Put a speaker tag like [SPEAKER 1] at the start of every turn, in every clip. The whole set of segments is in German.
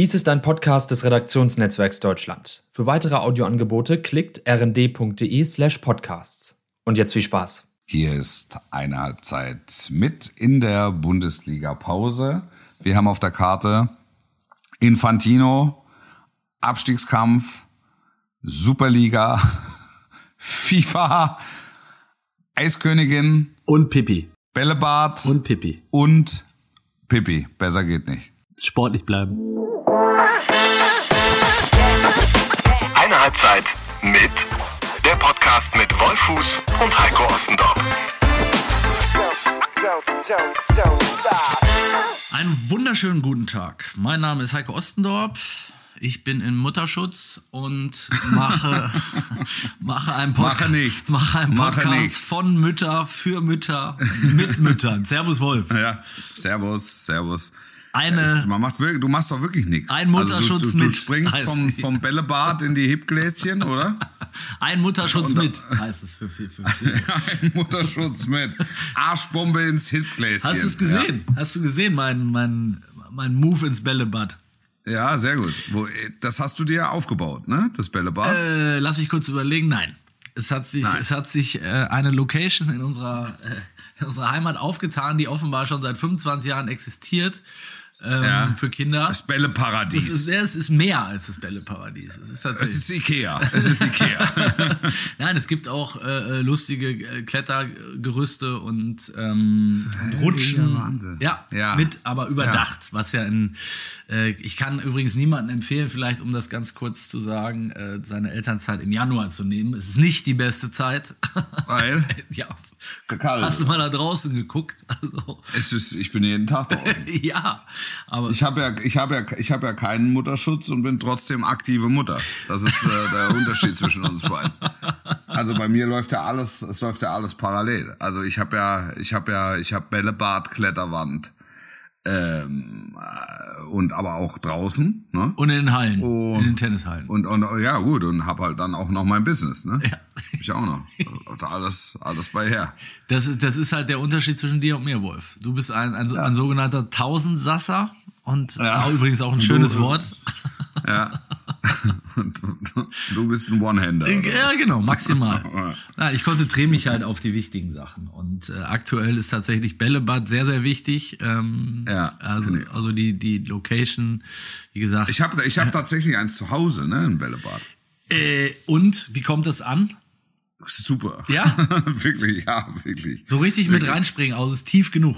[SPEAKER 1] Dies ist ein Podcast des Redaktionsnetzwerks Deutschland. Für weitere Audioangebote klickt rnd.de slash podcasts. Und jetzt viel Spaß.
[SPEAKER 2] Hier ist eine Halbzeit mit in der Bundesliga-Pause. Wir haben auf der Karte Infantino, Abstiegskampf, Superliga, FIFA, Eiskönigin
[SPEAKER 3] Und Pipi.
[SPEAKER 2] Bällebad
[SPEAKER 3] Und Pipi.
[SPEAKER 2] und Pippi. Besser geht nicht.
[SPEAKER 3] Sportlich bleiben.
[SPEAKER 4] Halbzeit mit der Podcast mit Wolfuß und Heiko Ostendorf.
[SPEAKER 5] Einen wunderschönen guten Tag. Mein Name ist Heiko Ostendorf. Ich bin in Mutterschutz und mache, mache einen Podcast,
[SPEAKER 2] Mache nichts.
[SPEAKER 5] mache einen Podcast von Mütter für Mütter mit Müttern. Servus Wolf.
[SPEAKER 2] Ja, Servus, Servus.
[SPEAKER 5] Eine-
[SPEAKER 2] Es- man macht wirklich, du machst doch wirklich nichts.
[SPEAKER 5] Ein Mutterschutz
[SPEAKER 2] also du, du, du
[SPEAKER 5] mit,
[SPEAKER 2] springst
[SPEAKER 5] heißt
[SPEAKER 2] vom, vom Bällebad in die Hipgläschen, oder?
[SPEAKER 5] Ein Mutterschutz
[SPEAKER 2] da-
[SPEAKER 5] mit, heißt es für, für, für.
[SPEAKER 2] Ein Mutterschutz mit Arschbombe ins Hipgläschen.
[SPEAKER 5] Hast du es gesehen? Hast du gesehen, mein, mein, mein Move ins Bällebad?
[SPEAKER 2] Ja, ja sehr gut. Wo, das hast du dir aufgebaut, ne? Das Bällebad.
[SPEAKER 5] Äh, lass mich kurz überlegen. Nein. Es hat sich,
[SPEAKER 2] Nein.
[SPEAKER 5] es hat sich äh, eine Location in unserer, äh, in unserer Heimat aufgetan, die offenbar schon seit 25 Jahren existiert ähm,
[SPEAKER 2] Ja.
[SPEAKER 5] für Kinder.
[SPEAKER 2] das Bälleparadies.
[SPEAKER 5] Es ist, ja, es ist mehr als das Bälleparadies. Es ist
[SPEAKER 2] es ist Ikea. Es ist Ikea.
[SPEAKER 5] Nein, es gibt auch äh, äh, lustige äh, Klettergerüste und, ähm, und Rutschen.
[SPEAKER 2] Wahnsinn.
[SPEAKER 5] Ja,
[SPEAKER 2] Ja.
[SPEAKER 5] mit aber überdacht, was ja in. Äh, ich kann übrigens niemandem empfehlen, vielleicht um das ganz kurz zu sagen, äh, seine Elternzeit im Januar zu nehmen. Es ist nicht die beste Zeit.
[SPEAKER 2] Weil
[SPEAKER 5] ja.
[SPEAKER 2] Kalt.
[SPEAKER 5] Hast du mal da draußen geguckt? Also,
[SPEAKER 2] Es ist, ich bin jeden Tag draußen.
[SPEAKER 5] ja, aber
[SPEAKER 2] Ich habe ja, ich habe ja, ich habe ja keinen Mutterschutz und bin trotzdem aktive Mutter. Das ist äh, der Unterschied zwischen uns beiden. Also bei mir läuft ja alles, es läuft ja alles parallel. Also ich habe ja, ich habe ja, ich habe Bällebad, Kletterwand ähm, äh, und aber auch draußen, ne?
[SPEAKER 5] und in den Hallen,
[SPEAKER 2] Oh.
[SPEAKER 5] in den Tennishallen.
[SPEAKER 2] Und, und ja gut und habe halt dann auch noch mein Business, ne?
[SPEAKER 5] Ja.
[SPEAKER 2] Hab ich auch noch. Und alles, alles bei her.
[SPEAKER 5] Das ist, das ist halt der Unterschied zwischen dir und mir, Wolf. Du bist ein, ein, ein sogenannter Tausendsasser und
[SPEAKER 2] Ja.
[SPEAKER 5] übrigens auch ein schönes
[SPEAKER 2] Du-
[SPEAKER 5] Wort.
[SPEAKER 2] Ja. Und du, bist ein One-Hander.
[SPEAKER 5] Ja, genau, maximal. Nein, ich konzentriere mich halt auf die wichtigen Sachen. Und äh, aktuell ist tatsächlich Bällebad sehr, sehr wichtig. Ähm,
[SPEAKER 2] Ja,
[SPEAKER 5] also,
[SPEAKER 2] ich.
[SPEAKER 5] also die, die Location, wie gesagt.
[SPEAKER 2] Ich habe ich hab tatsächlich eins zu Hause, ne, ein Bällebad.
[SPEAKER 5] äh, und wie kommt das an?
[SPEAKER 2] Super.
[SPEAKER 5] Ja?
[SPEAKER 2] wirklich, ja, wirklich.
[SPEAKER 5] So richtig mit reinspringen, also es ist tief genug.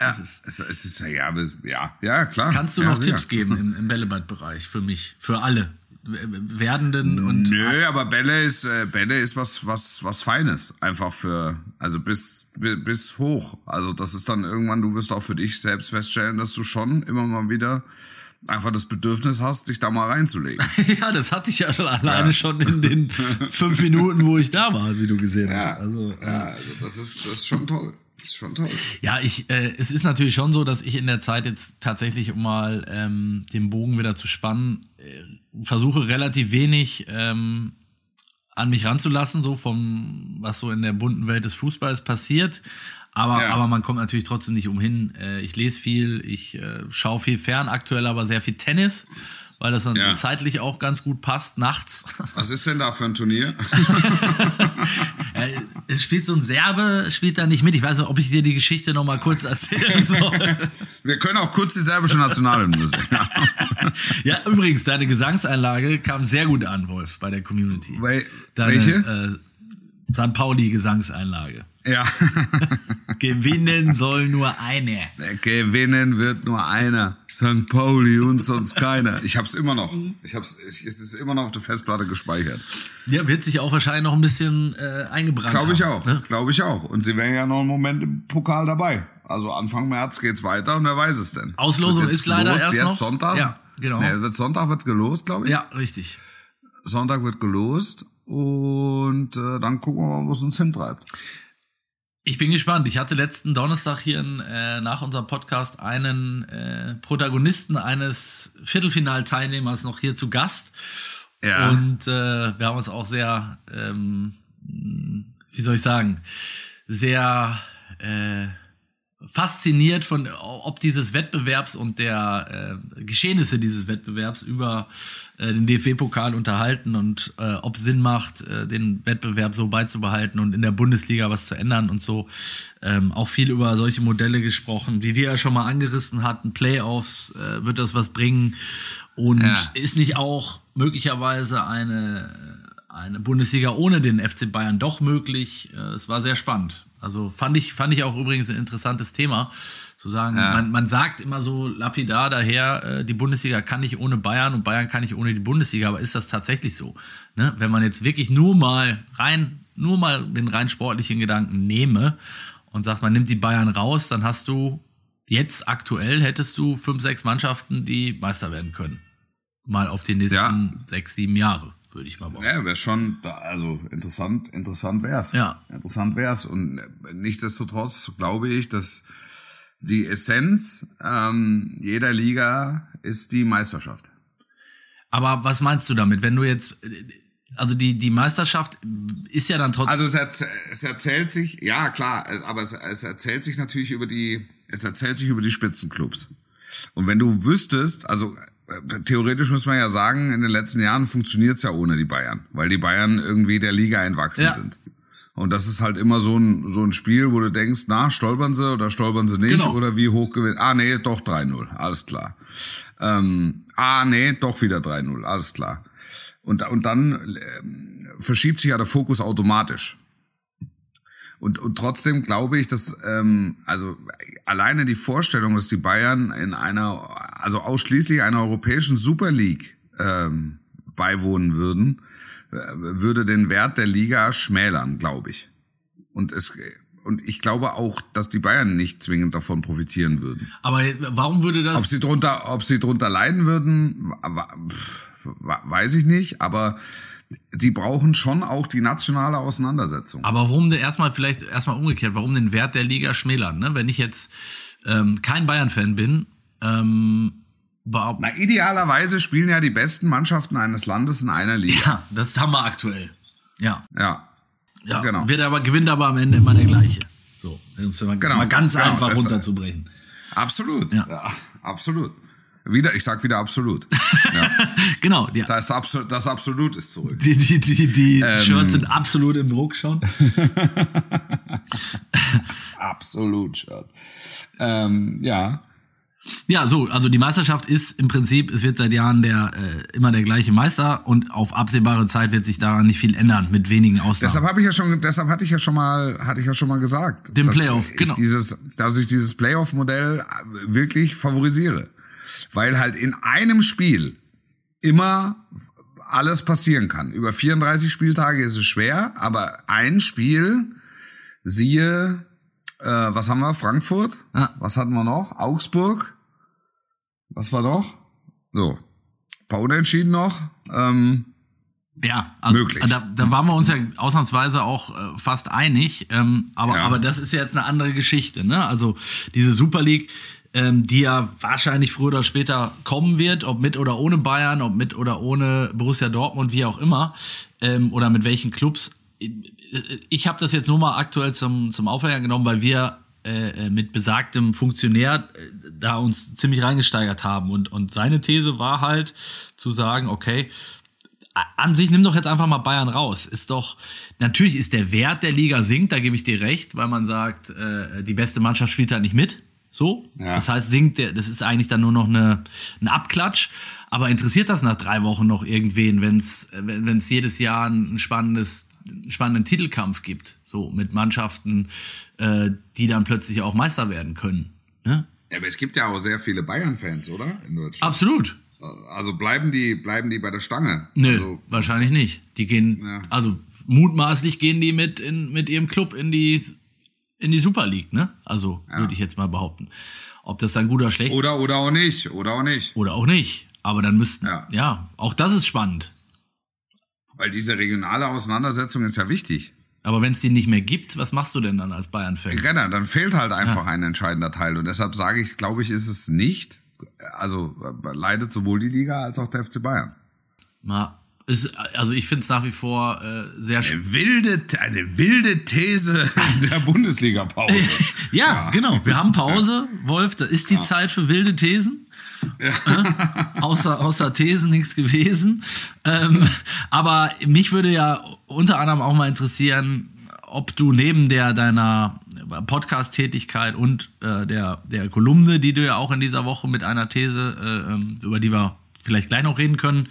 [SPEAKER 2] Ja, es ist, es ist ja, ja, ja, klar.
[SPEAKER 5] Kannst du
[SPEAKER 2] ja,
[SPEAKER 5] noch
[SPEAKER 2] sicher.
[SPEAKER 5] Tipps geben im, im Bällebad-Bereich für mich, für alle? Werdenden und
[SPEAKER 2] Nö, aber Bälle ist, äh, Bälle ist was, was, was Feines. Einfach für, also bis, bi- bis hoch. Also das ist dann irgendwann, du wirst auch für dich selbst feststellen, dass du schon immer mal wieder einfach das Bedürfnis hast, dich da mal reinzulegen.
[SPEAKER 5] Ja, das hatte ich ja schon alleine schon in den fünf Minuten, wo ich da war, wie du gesehen
[SPEAKER 2] Ja,
[SPEAKER 5] hast. Also,
[SPEAKER 2] ja, also das ist, das ist schon toll. Das ist schon toll.
[SPEAKER 5] ja, ich, äh, es ist natürlich schon so, dass ich in der Zeit jetzt tatsächlich, um mal ähm, den Bogen wieder zu spannen, äh, versuche relativ wenig ähm, an mich ranzulassen, so vom, was so in der bunten Welt des Fußballs passiert. Aber,
[SPEAKER 2] Ja.
[SPEAKER 5] aber man kommt natürlich trotzdem nicht umhin. Äh, ich lese viel, ich äh, schaue viel fern, aktuell aber sehr viel Tennis, weil das dann
[SPEAKER 2] Ja.
[SPEAKER 5] zeitlich auch ganz gut passt, nachts.
[SPEAKER 2] Was ist denn da für ein Turnier?
[SPEAKER 5] Ja, es spielt so ein Serbe, spielt da nicht mit. Ich weiß nicht, ob ich dir die Geschichte noch mal kurz erzählen soll.
[SPEAKER 2] Wir können auch kurz die serbische Nationalhymne singen.
[SPEAKER 5] ja, übrigens, deine Gesangseinlage kam sehr gut an, Wolf, bei der Community.
[SPEAKER 2] Wel-
[SPEAKER 5] Deine,
[SPEAKER 2] welche?
[SPEAKER 5] Äh, St. Pauli Gesangseinlage.
[SPEAKER 2] Ja.
[SPEAKER 5] Gewinnen soll nur eine.
[SPEAKER 2] Gewinnen wird nur einer. St. Pauli und sonst keiner. Ich hab's immer noch. Ich hab's, ich, es ist immer noch auf der Festplatte gespeichert.
[SPEAKER 5] Ja, wird sich auch wahrscheinlich noch ein bisschen äh, eingebrannt
[SPEAKER 2] Glaube ich
[SPEAKER 5] haben,
[SPEAKER 2] auch.
[SPEAKER 5] Ne?
[SPEAKER 2] Glaube ich auch. Und sie wären ja noch einen Moment im Pokal dabei. Also Anfang März geht's weiter und wer weiß es denn.
[SPEAKER 5] Auslosung ist leider
[SPEAKER 2] gelost,
[SPEAKER 5] erst
[SPEAKER 2] jetzt
[SPEAKER 5] noch.
[SPEAKER 2] Sonntag.
[SPEAKER 5] Ja, genau.
[SPEAKER 2] Nee, wird Sonntag wird gelost, glaube ich.
[SPEAKER 5] Ja, richtig.
[SPEAKER 2] Sonntag wird gelost und äh, dann gucken wir mal, wo es uns hintreibt.
[SPEAKER 5] Ich bin gespannt. Ich hatte letzten Donnerstag hier äh, nach unserem Podcast einen äh, Protagonisten eines Viertelfinalteilnehmers noch hier zu Gast.
[SPEAKER 2] Ja.
[SPEAKER 5] Und äh, wir haben uns auch sehr, ähm, wie soll ich sagen, sehr äh, fasziniert von ob dieses Wettbewerbs und der äh, Geschehnisse dieses Wettbewerbs über äh, den DFB-Pokal unterhalten und äh, ob es Sinn macht, äh, den Wettbewerb so beizubehalten und in der Bundesliga was zu ändern und so. Ähm, auch viel über solche Modelle gesprochen, wie wir ja schon mal angerissen hatten. Playoffs, äh, wird das was bringen? Und
[SPEAKER 2] Ja.
[SPEAKER 5] ist nicht auch möglicherweise eine eine Bundesliga ohne den FC Bayern doch möglich. Äh, Es war sehr spannend. Also fand ich, fand ich auch übrigens ein interessantes Thema, zu sagen,
[SPEAKER 2] Ja.
[SPEAKER 5] man, man sagt immer so lapidar daher, äh, die Bundesliga kann nicht ohne Bayern und Bayern kann nicht ohne die Bundesliga, aber ist das tatsächlich so? Ne? Wenn man jetzt wirklich nur mal rein, nur mal den rein sportlichen Gedanken nehme und sagt, man nimmt die Bayern raus, dann hast du jetzt aktuell hättest du fünf, sechs Mannschaften, die Meister werden können. Mal auf die nächsten
[SPEAKER 2] Ja.
[SPEAKER 5] sechs, sieben Jahre, würde ich mal behaupten.
[SPEAKER 2] Ja, wäre schon, da- also interessant, interessant wär's.
[SPEAKER 5] Ja.
[SPEAKER 2] Interessant wär's. Und nichtsdestotrotz glaube ich, dass die Essenz ähm, jeder Liga ist die Meisterschaft.
[SPEAKER 5] Aber was meinst du damit, wenn du jetzt, also die, die Meisterschaft ist ja dann trotzdem,
[SPEAKER 2] Also es, erz es erzählt sich, ja klar, aber es, es erzählt sich natürlich über die, es erzählt sich über die Spitzenclubs. Und wenn du wüsstest, also theoretisch muss man ja sagen, in den letzten Jahren funktioniert's ja ohne die Bayern, weil die Bayern irgendwie der Liga entwachsen
[SPEAKER 5] Ja.
[SPEAKER 2] sind. Und das ist halt immer so ein, so ein Spiel, wo du denkst, na, stolpern sie oder stolpern sie nicht
[SPEAKER 5] Genau.
[SPEAKER 2] oder wie hoch gewinnt. Ah, nee, doch 3-0, alles klar. Ähm, ah, nee, doch wieder 3-0, alles klar. Und, und dann ähm, verschiebt sich ja der Fokus automatisch. Und, und trotzdem glaube ich, dass ähm, also alleine die Vorstellung, dass die Bayern in einer, also ausschließlich einer europäischen Super League ähm, beiwohnen würden, äh, würde den Wert der Liga schmälern, glaube ich. Und es und ich glaube auch, dass die Bayern nicht zwingend davon profitieren würden.
[SPEAKER 5] aber warum würde das,
[SPEAKER 2] Ob sie drunter, ob sie drunter leiden würden, weiß ich nicht. Aber die brauchen schon auch die nationale Auseinandersetzung.
[SPEAKER 5] aber warum denn erstmal vielleicht erstmal umgekehrt, warum den Wert der Liga schmälern, ne? Wenn ich jetzt ähm, kein Bayern-Fan bin, ähm,
[SPEAKER 2] Na, idealerweise spielen ja die besten Mannschaften eines Landes in einer Liga.
[SPEAKER 5] ja, das haben wir aktuell. Ja,
[SPEAKER 2] Ja.
[SPEAKER 5] ja,
[SPEAKER 2] Genau.
[SPEAKER 5] wird aber gewinnt aber am Ende immer der gleiche. So, um es mal,
[SPEAKER 2] Genau,
[SPEAKER 5] mal ganz
[SPEAKER 2] genau,
[SPEAKER 5] einfach runterzubrechen.
[SPEAKER 2] Absolut.
[SPEAKER 5] Ja.
[SPEAKER 2] Ja. absolut. Wieder, ich sag wieder absolut. Ja.
[SPEAKER 5] genau, die,
[SPEAKER 2] Das, absolut, das Absolut ist zurück.
[SPEAKER 5] die, die, die, die
[SPEAKER 2] Ähm.
[SPEAKER 5] Shirts sind absolut im Druck schon.
[SPEAKER 2] Das absolut, Shirt. Ähm, ja.
[SPEAKER 5] Ja, so, also die Meisterschaft ist im Prinzip, es wird seit Jahren der äh, immer der gleiche Meister und auf absehbare Zeit wird sich daran nicht viel ändern, mit wenigen Ausnahmen.
[SPEAKER 2] Deshalb habe ich ja schon, deshalb hatte ich ja schon mal, hatte ich ja schon mal gesagt,
[SPEAKER 5] Den
[SPEAKER 2] dass
[SPEAKER 5] Playoff,
[SPEAKER 2] ich
[SPEAKER 5] genau.
[SPEAKER 2] Dieses, dass ich dieses Playoff-Modell wirklich favorisiere, weil halt in einem Spiel immer alles passieren kann. Über 34 Spieltage ist es schwer, aber ein Spiel, siehe, äh, was haben wir? Frankfurt.
[SPEAKER 5] Ja.
[SPEAKER 2] Was hatten wir noch? Augsburg. Was war noch? So, paar Unentschieden noch. Ähm,
[SPEAKER 5] ja, also,
[SPEAKER 2] möglich.
[SPEAKER 5] Da, da waren wir uns ja ausnahmsweise auch äh, fast einig, ähm, aber,
[SPEAKER 2] Ja.
[SPEAKER 5] aber das ist ja jetzt eine andere Geschichte. Ne? Also diese Super League, ähm, die ja wahrscheinlich früher oder später kommen wird, ob mit oder ohne Bayern, ob mit oder ohne Borussia Dortmund, wie auch immer, ähm, oder mit welchen Clubs. Ich habe das jetzt nur mal aktuell zum, zum Aufhänger genommen, weil wir äh, äh, mit besagtem Funktionär äh, da uns ziemlich reingesteigert haben. Und, und seine These war halt zu sagen, okay, an sich nimm doch jetzt einfach mal Bayern raus. Ist doch, natürlich ist der Wert der Liga sinkt, da gebe ich dir recht, weil man sagt, die beste Mannschaft spielt halt nicht mit. So.
[SPEAKER 2] Ja.
[SPEAKER 5] Das heißt, sinkt der, das ist eigentlich dann nur noch eine, ein Abklatsch. Aber interessiert das nach drei Wochen noch irgendwen, wenn's, wenn es jedes Jahr ein spannendes, einen spannenden Titelkampf gibt? So, mit Mannschaften, äh, die dann plötzlich auch Meister werden können. Ne?
[SPEAKER 2] Ja, aber es gibt ja auch sehr viele Bayern-Fans, oder? In Deutschland.
[SPEAKER 5] Absolut.
[SPEAKER 2] Also bleiben die, bleiben die bei der Stange?
[SPEAKER 5] Nö,
[SPEAKER 2] Also,
[SPEAKER 5] wahrscheinlich nicht. Die gehen,
[SPEAKER 2] Ja.
[SPEAKER 5] also mutmaßlich gehen die mit, in, mit ihrem Club in die, in die Super League, ne? Also würde ich jetzt mal behaupten. Ob das dann gut oder schlecht
[SPEAKER 2] oder, oder auch nicht, oder auch nicht.
[SPEAKER 5] oder auch nicht. Aber dann müssten, ja.
[SPEAKER 2] Ja.
[SPEAKER 5] auch das ist spannend.
[SPEAKER 2] Weil diese regionale Auseinandersetzung ist ja wichtig.
[SPEAKER 5] Aber wenn es die nicht mehr gibt, was machst du denn dann als Bayern-Fan?
[SPEAKER 2] Genau, dann fehlt halt einfach ein entscheidender Teil. Und deshalb sage ich, glaube ich, ist es nicht, also leidet sowohl die Liga als auch der FC Bayern.
[SPEAKER 5] Na, ist, also ich finde es nach wie vor äh, sehr
[SPEAKER 2] Eine wilde, eine wilde These der Bundesliga-Pause.
[SPEAKER 5] ja, genau. Wir haben Pause, Wolf. Da ist die Zeit für wilde Thesen. Äh, außer, außer Thesen nichts gewesen. Ähm, aber mich würde ja unter anderem auch mal interessieren, ob du neben der deiner Podcast-Tätigkeit und äh, der, der Kolumne, die du ja auch in dieser Woche mit einer These, äh, ähm, über die wir vielleicht gleich noch reden können,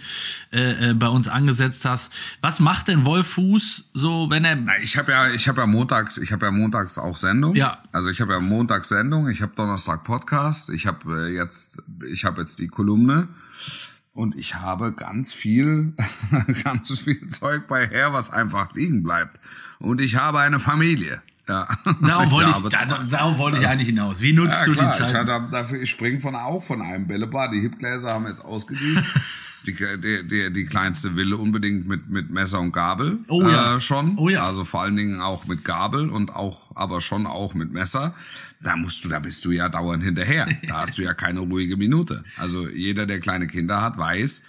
[SPEAKER 5] äh, äh, bei uns angesetzt hast. Was macht denn Wolf Fuß so, wenn er
[SPEAKER 2] Na, Ich habe ja, ich habe ja montags, ich habe ja montags auch Sendung.
[SPEAKER 5] Ja.
[SPEAKER 2] Also ich habe ja montags Sendung, ich habe Donnerstag Podcast, ich habe äh, jetzt, ich habe jetzt die Kolumne und ich habe ganz viel, ganz viel Zeug bei her, was einfach liegen bleibt. Und ich habe eine Familie. Ja.
[SPEAKER 5] Darauf wollte ich, da, darauf wollte ich eigentlich hinaus. Wie nutzt
[SPEAKER 2] ja,
[SPEAKER 5] du
[SPEAKER 2] klar,
[SPEAKER 5] die
[SPEAKER 2] Ich,
[SPEAKER 5] Zeit?
[SPEAKER 2] hatte, dafür, ich springe von auch von einem Bällebad. Die Hipgläser haben jetzt ausgedient. die, die, die, die kleinste Wille unbedingt mit, mit Messer und Gabel
[SPEAKER 5] Oh ja.
[SPEAKER 2] äh, schon.
[SPEAKER 5] Oh ja.
[SPEAKER 2] Also vor allen Dingen auch mit Gabel und auch, aber schon auch mit Messer. Da musst du, da bist du ja dauernd hinterher. Da hast du ja keine ruhige Minute. Also jeder, der kleine Kinder hat, weiß,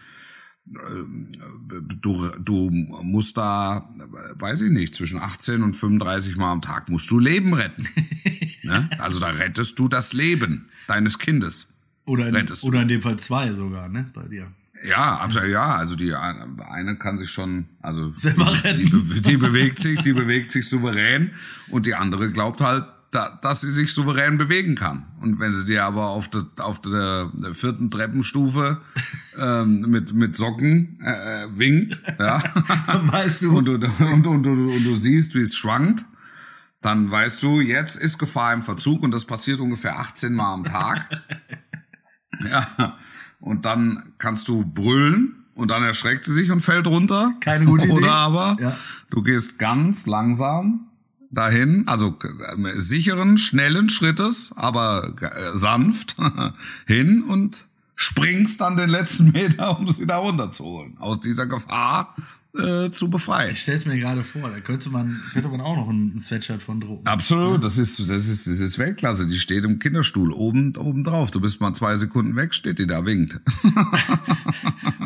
[SPEAKER 2] du, du musst da, weiß ich nicht, zwischen 18 und 35 Mal am Tag musst du Leben retten. ne? Also da rettest du das Leben deines Kindes.
[SPEAKER 5] Oder in,
[SPEAKER 2] rettest du.
[SPEAKER 5] oder in dem Fall zwei sogar, ne? Bei dir.
[SPEAKER 2] Ja, absolut, ja, also die eine kann sich schon, also die, die, die bewegt sich, die bewegt sich souverän und die andere glaubt halt, da, dass sie sich souverän bewegen kann. Und wenn sie dir aber auf der auf der vierten Treppenstufe ähm, mit mit Socken äh, äh, winkt, ja,
[SPEAKER 5] Dann weißt du.
[SPEAKER 2] und du, und, und, und, und du siehst, wie es schwankt, dann weißt du, jetzt ist Gefahr im Verzug und das passiert ungefähr 18 Mal am Tag. ja. Und dann kannst du brüllen und dann erschreckt sie sich und fällt runter.
[SPEAKER 5] Keine gute Idee.
[SPEAKER 2] Oder aber
[SPEAKER 5] Ja.
[SPEAKER 2] du gehst ganz langsam dahin, also äh, sicheren, schnellen Schrittes, aber äh, sanft hin und springst dann den letzten Meter, um sie da runterzuholen. Aus dieser Gefahr äh, zu befreien.
[SPEAKER 5] Ich stell's mir gerade vor, da könnte man, könnte man auch noch ein, ein Sweatshirt von drucken.
[SPEAKER 2] Absolut, das ist, das ist, das ist Weltklasse. Die steht im Kinderstuhl oben, oben drauf. Du bist mal zwei Sekunden weg, steht die da, winkt.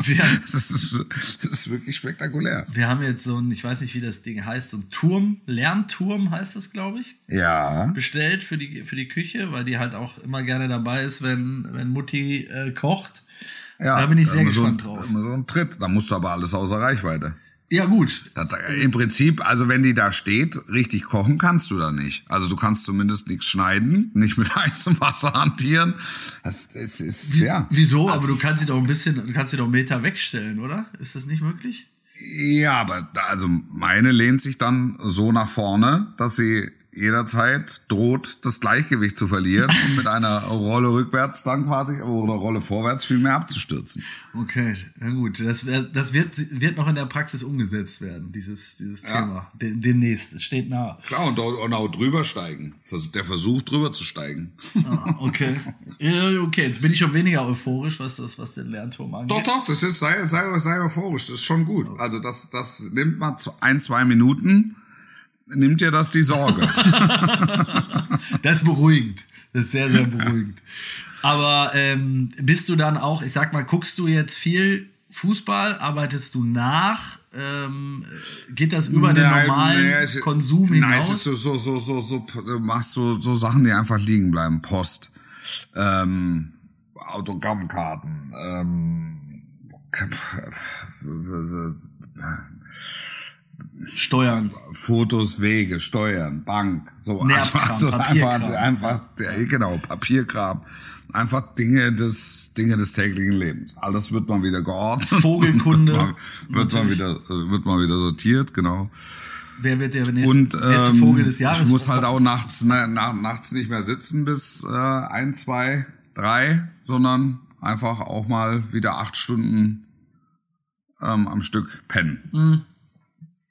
[SPEAKER 5] Wir,
[SPEAKER 2] Das ist, das ist wirklich spektakulär.
[SPEAKER 5] wir haben jetzt so ein, ich weiß nicht, wie das Ding heißt, so ein Turm, Lernturm heißt das, glaube ich,
[SPEAKER 2] Ja.
[SPEAKER 5] bestellt für die, für die Küche, weil die halt auch immer gerne dabei ist, wenn, wenn Mutti äh, kocht.
[SPEAKER 2] Ja
[SPEAKER 5] Da bin ich sehr
[SPEAKER 2] immer so
[SPEAKER 5] gespannt
[SPEAKER 2] ein,
[SPEAKER 5] drauf.
[SPEAKER 2] So ein Tritt. Da musst du aber alles außer Reichweite.
[SPEAKER 5] Ja, gut.
[SPEAKER 2] Das, Im Prinzip, also wenn die da steht, richtig kochen kannst du da nicht. Also du kannst zumindest nichts schneiden, nicht mit heißem Wasser hantieren. Das, das ist, ja.
[SPEAKER 5] Wieso?
[SPEAKER 2] Also
[SPEAKER 5] Aber du kannst sie doch ein bisschen, du kannst sie doch einen Meter wegstellen, oder? Ist das nicht möglich?
[SPEAKER 2] Ja, aber da, also meine lehnt sich dann so nach vorne, dass sie jederzeit droht, das Gleichgewicht zu verlieren und mit einer Rolle rückwärts dann quasi oder Rolle vorwärts viel mehr abzustürzen.
[SPEAKER 5] Okay, na gut. Das, das wird, wird noch in der Praxis umgesetzt werden, dieses, dieses
[SPEAKER 2] Ja.
[SPEAKER 5] Thema. De, demnächst. Es steht nah.
[SPEAKER 2] Klar, und auch, und auch drüber steigen. Der Versuch, drüber zu steigen.
[SPEAKER 5] Ah, okay. okay, jetzt bin ich schon weniger euphorisch, was das, was den Lernturm angeht.
[SPEAKER 2] Doch, doch, das ist, sei, sei, sei euphorisch, das ist schon gut. Also das, das nimmt mal zu ein, zwei Minuten, nimmt dir das die Sorge.
[SPEAKER 5] Das ist beruhigend. Das ist sehr, sehr beruhigend. Aber ähm, bist du dann auch, ich sag mal, guckst du jetzt viel Fußball, arbeitest du nach? Ähm, geht das über den
[SPEAKER 2] Nein,
[SPEAKER 5] normalen
[SPEAKER 2] nee, es-
[SPEAKER 5] Konsum hinaus?
[SPEAKER 2] Nein, es ist so, so, so, so, so, du machst so, so Sachen, die einfach liegen bleiben. Post, ähm, Autogrammkarten, ähm,
[SPEAKER 5] Steuern.
[SPEAKER 2] Fotos, Wege, Steuern, Bank, so einfach, so einfach, einfach, genau, Papierkram, einfach Dinge des, Dinge des täglichen Lebens. Alles wird mal wieder geordnet.
[SPEAKER 5] Vogelkunde,
[SPEAKER 2] wird, mal, wird
[SPEAKER 5] natürlich.
[SPEAKER 2] wieder, äh, wird mal wieder sortiert, genau.
[SPEAKER 5] Wer wird der nächste,
[SPEAKER 2] Und
[SPEAKER 5] nächste
[SPEAKER 2] ähm,
[SPEAKER 5] Vogel des Jahres?
[SPEAKER 2] ich muss halt auch nachts, na, na, nachts nicht mehr sitzen bis äh, ein, zwei, drei, sondern einfach auch mal wieder acht Stunden ähm, am Stück pennen.
[SPEAKER 5] Mhm.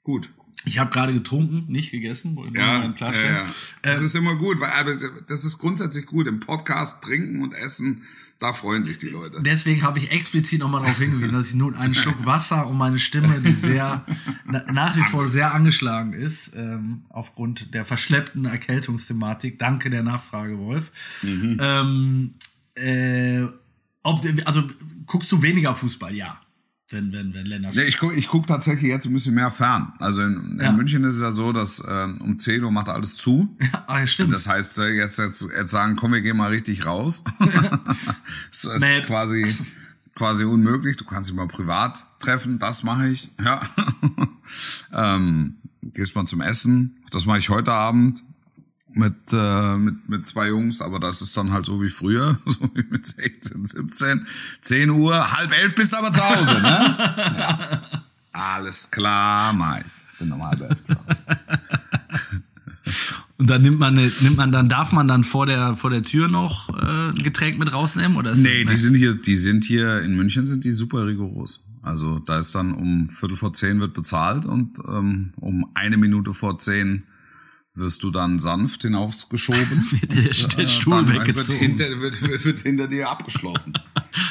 [SPEAKER 2] Gut.
[SPEAKER 5] Ich habe gerade getrunken, nicht gegessen.
[SPEAKER 2] Ja, ja, ja. Das
[SPEAKER 5] Ähm,
[SPEAKER 2] ist immer gut, weil aber das ist grundsätzlich gut. Im Podcast trinken und essen, da freuen sich die Leute.
[SPEAKER 5] Deswegen habe ich explizit nochmal darauf hingewiesen, dass ich nun einen Schluck Wasser und meine Stimme, die sehr na, nach wie vor sehr angeschlagen ist, ähm, aufgrund der verschleppten Erkältungsthematik. Danke der Nachfrage, Wolf. Ähm, äh, ob, also guckst du weniger Fußball? Ja. Wenn, wenn, wenn Länder
[SPEAKER 2] Nee, ich gucke ich guck tatsächlich jetzt ein bisschen mehr fern. Also in, in
[SPEAKER 5] Ja.
[SPEAKER 2] München ist es ja so, dass ähm, um 10 Uhr macht alles zu.
[SPEAKER 5] Ah, ja, stimmt.
[SPEAKER 2] Das heißt, äh, jetzt, jetzt, jetzt sagen, komm, wir gehen mal richtig raus. so ist
[SPEAKER 5] Map.
[SPEAKER 2] quasi, quasi unmöglich. Du kannst dich mal privat treffen, das mache ich. Ja. ähm, gehst mal zum Essen. Das mache ich heute Abend mit, äh, mit, mit zwei Jungs, aber das ist dann halt so wie früher, so wie mit 16, 17, 10 Uhr, halb elf bist du aber zu Hause, ne? ja. Alles klar, mach ich. Bin um halb elf zu Hause.
[SPEAKER 5] Und dann nimmt man, nimmt man dann, darf man dann vor der, vor der Tür noch äh, ein Getränk mit rausnehmen? Oder
[SPEAKER 2] Nee, die sind hier, die sind hier in München sind die super rigoros. Also da ist dann um Viertel vor zehn wird bezahlt und ähm, um eine Minute vor zehn wirst du dann sanft hinaufgeschoben.
[SPEAKER 5] Wird der, der
[SPEAKER 2] Äh,
[SPEAKER 5] Stuhl weggezogen.
[SPEAKER 2] Wird hinter, wird, wird, hinter dir abgeschlossen.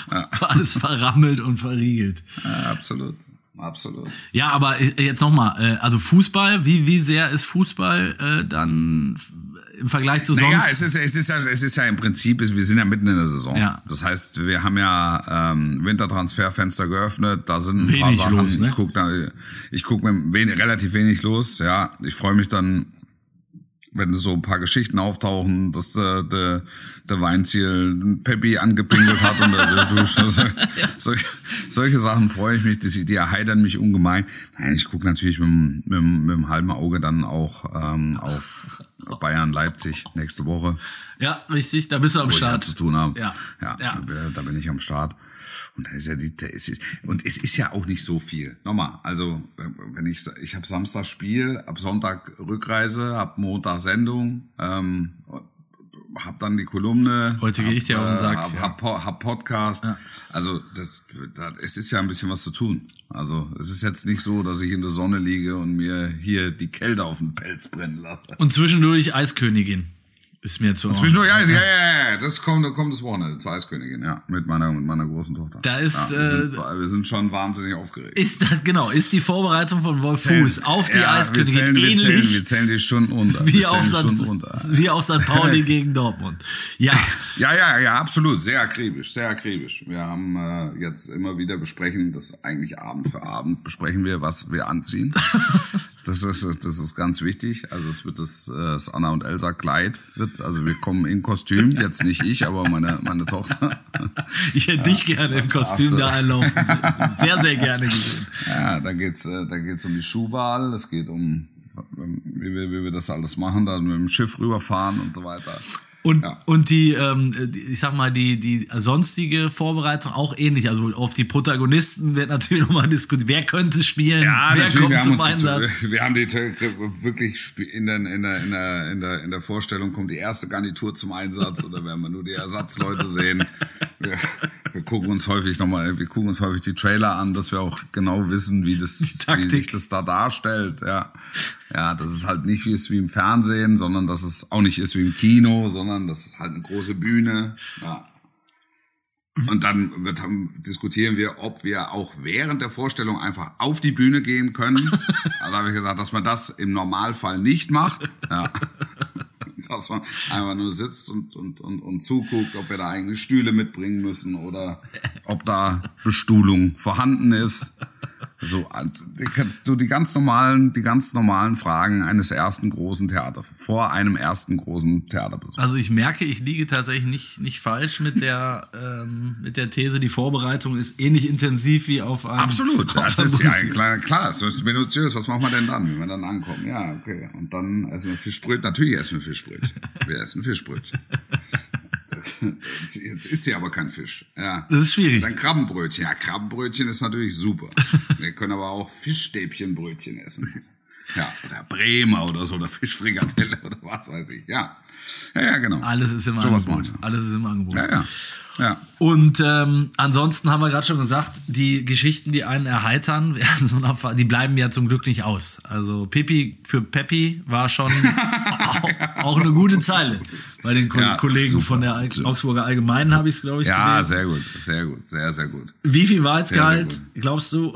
[SPEAKER 5] Alles verrammelt und verriegelt.
[SPEAKER 2] Ja, absolut, absolut.
[SPEAKER 5] Ja, aber äh, jetzt nochmal, äh, also Fußball, wie, wie sehr ist Fußball äh, dann im Vergleich zu sonst?
[SPEAKER 2] Naja, es ist, es ist ja, es ist ja im Prinzip, wir sind ja mitten in der Saison.
[SPEAKER 5] Ja.
[SPEAKER 2] Das heißt, wir haben ja ähm, Wintertransferfenster geöffnet. Da sind ein
[SPEAKER 5] Wenig
[SPEAKER 2] paar Sachen.
[SPEAKER 5] los, ne?
[SPEAKER 2] Ich guck da, ich guck wenig, relativ wenig los. Ja, ich freue mich dann, wenn so ein paar Geschichten auftauchen, dass äh, der, der Weinziel Peppi angepinkelt hat und der, der Dusch. Also, solche, solche Sachen freue ich mich, die, die erheitern mich ungemein. Nein, ich gucke natürlich mit, dem- mit, mit dem halben Auge dann auch ähm, auf Bayern Leipzig nächste Woche,
[SPEAKER 5] Ja, richtig, da bist du am Start.
[SPEAKER 2] zu tun habe.
[SPEAKER 5] Ja,
[SPEAKER 2] ja,
[SPEAKER 5] ja.
[SPEAKER 2] Da bin ich am Start. Und da ist ja die, da ist, es- und es ist ja auch nicht so viel. Nochmal, also wenn ich ich habe Samstag Spiel, ab Sonntag Rückreise, ab Montag Sendung, ähm, hab dann die Kolumne.
[SPEAKER 5] Heute
[SPEAKER 2] hab,
[SPEAKER 5] gehe ich dir auf den Sack,
[SPEAKER 2] Hab,
[SPEAKER 5] ja.
[SPEAKER 2] hab, hab Podcast. Also das, da, es ist ja ein bisschen was zu tun. Also es ist jetzt nicht so, dass ich in der Sonne liege und mir hier die Kälte auf den Pelz brennen lasse.
[SPEAKER 5] Und zwischendurch Eiskönigin. Ist mir zu
[SPEAKER 2] Zwischendurch, ja, ja, ja, ja, das kommt, kommt das Wochenende zur Eiskönigin, ja, mit meiner, mit meiner großen Tochter.
[SPEAKER 5] Da ist,
[SPEAKER 2] ja, wir, sind,
[SPEAKER 5] äh,
[SPEAKER 2] wir sind schon wahnsinnig aufgeregt.
[SPEAKER 5] Ist das, genau, ist die Vorbereitung von Wolf Fuß auf die
[SPEAKER 2] ja,
[SPEAKER 5] Eiskönigin
[SPEAKER 2] wir zählen, wir zählen,
[SPEAKER 5] ähnlich
[SPEAKER 2] wir zählen die Stunden unter.
[SPEAKER 5] wie, auf St.
[SPEAKER 2] unter.
[SPEAKER 5] wie auf St. Pauli gegen Dortmund? Ja,
[SPEAKER 2] Ja, ja, ja, absolut. Sehr akribisch, sehr akribisch. Wir haben äh, jetzt immer wieder besprechen, das eigentlich Abend für Abend besprechen wir, was wir anziehen. Das ist, das ist ganz wichtig. Also es wird das, äh, das Anna und Elsa Kleid wird, also wir kommen in Kostüm, jetzt nicht ich, aber meine, meine Tochter.
[SPEAKER 5] ich hätte dich gerne im Kostüm
[SPEAKER 2] Ach,
[SPEAKER 5] da einlaufen. Sehr, sehr gerne gesehen.
[SPEAKER 2] Ja, da geht's, äh, da geht's um die Schuhwahl, es geht um, wie wir, wie wir das alles machen, dann mit dem Schiff rüberfahren und so weiter.
[SPEAKER 5] Und,
[SPEAKER 2] Ja.
[SPEAKER 5] und die, ähm, die, ich sag mal, die, die sonstige Vorbereitung auch ähnlich. Also auf die Protagonisten wird natürlich nochmal diskutiert. Wer könnte spielen?
[SPEAKER 2] Ja,
[SPEAKER 5] wer
[SPEAKER 2] natürlich,
[SPEAKER 5] kommt
[SPEAKER 2] wir haben,
[SPEAKER 5] zum
[SPEAKER 2] uns,
[SPEAKER 5] Einsatz?
[SPEAKER 2] wir haben die wirklich in der, in, der, in, der, in, der, in der Vorstellung kommt die erste Garnitur zum Einsatz oder werden wir nur die Ersatzleute sehen. Wir, wir gucken uns häufig nochmal, wir gucken uns häufig die Trailer an, dass wir auch genau wissen, wie das, wie sich das da darstellt. Ja, ja, dass es halt nicht ist wie im Fernsehen, sondern dass es auch nicht ist wie im Kino, sondern das ist halt eine große Bühne. Ja. Und dann wird, diskutieren wir, ob wir auch während der Vorstellung einfach auf die Bühne gehen können. Also habe ich gesagt, dass man das im Normalfall nicht macht. Ja. Dass man einfach nur sitzt und, und, und, und zuguckt, ob wir da eigene Stühle mitbringen müssen oder ob da Bestuhlung vorhanden ist. So, so die ganz normalen, die ganz normalen Fragen eines ersten großen Theaters, vor einem ersten großen Theaterbesuch.
[SPEAKER 5] Also ich merke, ich liege tatsächlich nicht, nicht falsch mit der, ähm, mit der These, die Vorbereitung ist ähnlich intensiv wie auf einem
[SPEAKER 2] Absolut,
[SPEAKER 5] auf
[SPEAKER 2] das ist ja
[SPEAKER 5] Bundesliga-
[SPEAKER 2] klar, klar, es ist minutiös. Was machen wir denn dann, wenn wir dann ankommen? Ja, okay. Und dann essen wir Fischbrötchen. Natürlich essen wir Fischbrötchen. Wir essen Fischbrötchen. Jetzt jetzt isst sie aber kein Fisch. Ja.
[SPEAKER 5] Das ist schwierig.
[SPEAKER 2] Dann Krabbenbrötchen. Ja, Krabbenbrötchen ist natürlich super. Wir können aber auch Fischstäbchenbrötchen essen. Ja, oder Bremer oder so, oder Fischfrikadelle oder was weiß ich. Ja, ja, ja genau.
[SPEAKER 5] Alles ist im
[SPEAKER 2] So
[SPEAKER 5] Angebot. Alles ist im Angebot.
[SPEAKER 2] Ja, ja. ja.
[SPEAKER 5] Und ähm, ansonsten haben wir gerade schon gesagt, die Geschichten, die einen erheitern, die bleiben ja zum Glück nicht aus. Also Pippi für Peppi war schon auch, auch eine gute Zeile. Bei den Ko
[SPEAKER 2] Ja,
[SPEAKER 5] Kollegen
[SPEAKER 2] super.
[SPEAKER 5] von der Al- Augsburger Allgemeinen habe ich es, glaube ich,
[SPEAKER 2] Ja,
[SPEAKER 5] gelesen.
[SPEAKER 2] sehr gut, sehr gut, sehr, sehr gut.
[SPEAKER 5] Wie viel Wahrheitsgehalt,
[SPEAKER 2] Sehr, sehr
[SPEAKER 5] glaubst du?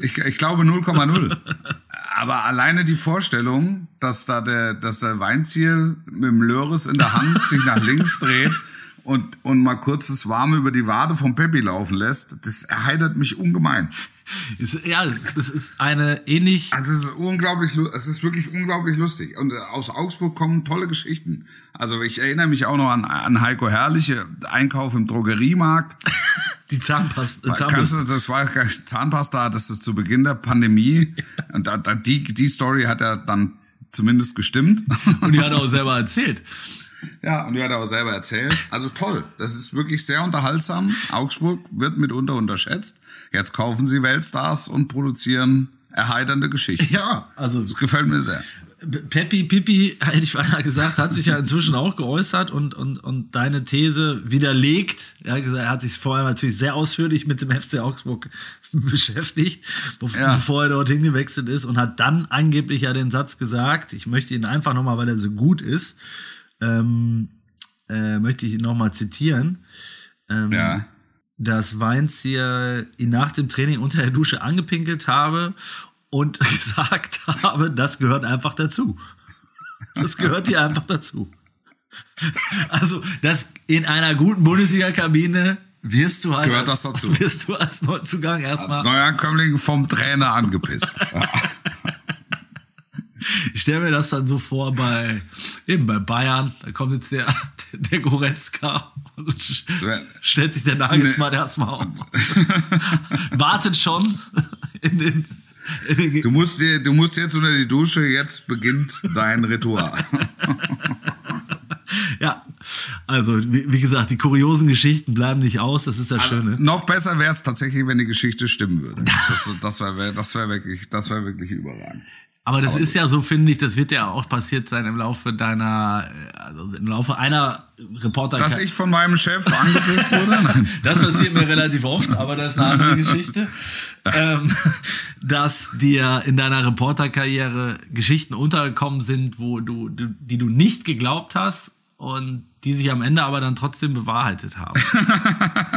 [SPEAKER 2] Ich, ich glaube 0,0. Aber alleine die Vorstellung, dass da der, dass der Weinziel mit dem Löris in der Hand sich nach links dreht und, und mal kurz das Warme über die Wade vom Peppi laufen lässt, das erheitert mich ungemein.
[SPEAKER 5] Ja, es, es ist eine ähnlich.
[SPEAKER 2] Also es ist unglaublich, es ist wirklich unglaublich lustig. Und äh, aus Augsburg kommen tolle Geschichten. Also ich erinnere mich auch noch an, an Heiko Herrliche, Einkauf im Drogeriemarkt.
[SPEAKER 5] Die Zahnpasta.
[SPEAKER 2] Kannst du, das war Zahnpasta, das ist zu Beginn der Pandemie. Und da, da, die, die Story hat er dann zumindest gestimmt.
[SPEAKER 5] Und die hat er auch selber erzählt.
[SPEAKER 2] Ja, und die hat er auch selber erzählt. Also toll. Das ist wirklich sehr unterhaltsam. Augsburg wird mitunter unterschätzt. Jetzt kaufen sie Weltstars und produzieren erheiternde Geschichten.
[SPEAKER 5] Ja, also
[SPEAKER 2] Das gefällt mir sehr.
[SPEAKER 5] Peppi Pippi, hätte ich beinahe gesagt, hat sich ja inzwischen auch geäußert und, und, und deine These widerlegt. Er hat, gesagt, er hat sich vorher natürlich sehr ausführlich mit dem FC Augsburg beschäftigt, bev-
[SPEAKER 2] Ja.
[SPEAKER 5] bevor er dorthin gewechselt ist und hat dann angeblich ja den Satz gesagt, ich möchte ihn einfach nochmal, weil er so gut ist, ähm, äh, möchte ich ihn nochmal zitieren. Ähm,
[SPEAKER 2] Ja.
[SPEAKER 5] dass Weinzier ihn nach dem Training unter der Dusche angepinkelt habe und gesagt habe, das gehört einfach dazu. Das gehört hier einfach dazu. Also, das in einer guten Bundesliga-Kabine wirst du halt.
[SPEAKER 2] Gehört das dazu?
[SPEAKER 5] Wirst du als Neuzugang
[SPEAKER 2] Als
[SPEAKER 5] erstmal.
[SPEAKER 2] Neuankömmling vom Trainer angepisst.
[SPEAKER 5] Ich stelle mir das dann so vor bei, eben bei Bayern, da kommt jetzt der, der Goretzka und stellt sich der Nagelsmann
[SPEAKER 2] Nee.
[SPEAKER 5] erstmal auf. Wartet schon in den
[SPEAKER 2] Du musst, du musst jetzt unter die Dusche, jetzt beginnt dein Ritual.
[SPEAKER 5] Ja, also wie, gesagt, die kuriosen Geschichten bleiben nicht aus, das ist das Schöne.
[SPEAKER 2] Noch besser wäre es tatsächlich, wenn die Geschichte stimmen würde. Das, das wäre das wär wirklich, das wär wirklich überragend.
[SPEAKER 5] Aber das ist ja so, finde ich, das wird ja auch passiert sein im Laufe deiner, äh, also im Laufe einer Reporter.
[SPEAKER 2] Dass ich von meinem Chef angepisst wurde? Nein.
[SPEAKER 5] Das passiert mir relativ oft, aber das ist eine andere Geschichte. ähm, dass dir in deiner Reporterkarriere Geschichten untergekommen sind, wo du, die du nicht geglaubt hast und die sich am Ende aber dann trotzdem bewahrheitet haben.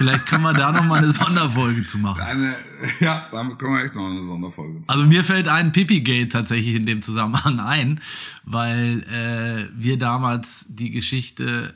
[SPEAKER 5] Vielleicht können wir da noch mal eine Sonderfolge zu machen.
[SPEAKER 2] Eine, ja, damit können wir echt noch eine Sonderfolge zu.
[SPEAKER 5] Also mir fällt ein Pipi-Gate tatsächlich in dem Zusammenhang ein, weil äh, wir damals die Geschichte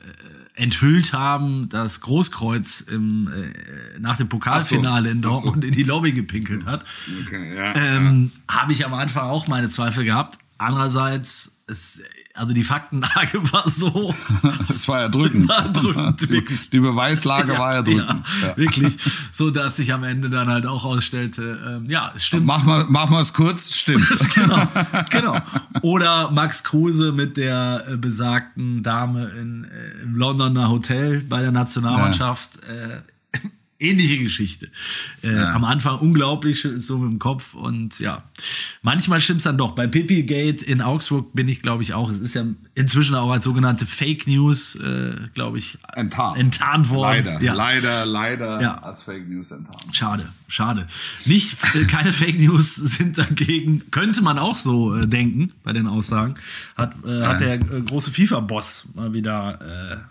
[SPEAKER 5] äh, enthüllt haben, dass Großkreuz im, äh, nach dem Pokalfinale in
[SPEAKER 2] Ach so.
[SPEAKER 5] Dortmund in die Lobby gepinkelt hat.
[SPEAKER 2] Okay, ja,
[SPEAKER 5] Ähm, Habe ich am Anfang auch meine Zweifel gehabt. Andererseits, es, also die Faktenlage war so.
[SPEAKER 2] Es war ja drückend.
[SPEAKER 5] War drückend,
[SPEAKER 2] Die,
[SPEAKER 5] wirklich.
[SPEAKER 2] die Beweislage war ja drückend.
[SPEAKER 5] ja,
[SPEAKER 2] Ja.
[SPEAKER 5] wirklich, so dass sich am Ende dann halt auch ausstellte, ähm, ja, es stimmt.
[SPEAKER 2] Mach mal, mach mal es kurz, stimmt.
[SPEAKER 5] genau, genau. Oder Max Kruse mit der äh, besagten Dame in, äh, im Londoner Hotel bei der Nationalmannschaft. Äh, ähnliche Geschichte. Äh, Am Anfang unglaublich so mit dem Kopf und ja, manchmal stimmt's dann doch. Bei Pippi Gate in Augsburg bin ich, glaube ich, auch. Es ist ja inzwischen auch als sogenannte Fake News, äh, glaube ich,
[SPEAKER 2] Enttarnt.
[SPEAKER 5] enttarnt worden.
[SPEAKER 2] Leider,
[SPEAKER 5] Ja.
[SPEAKER 2] leider, leider
[SPEAKER 5] Ja.
[SPEAKER 2] als Fake News enttarnt.
[SPEAKER 5] Schade, schade. Nicht, äh, keine Fake News sind dagegen, könnte man auch so äh, denken bei den Aussagen. Hat, äh, hat der äh, große FIFA-Boss mal wieder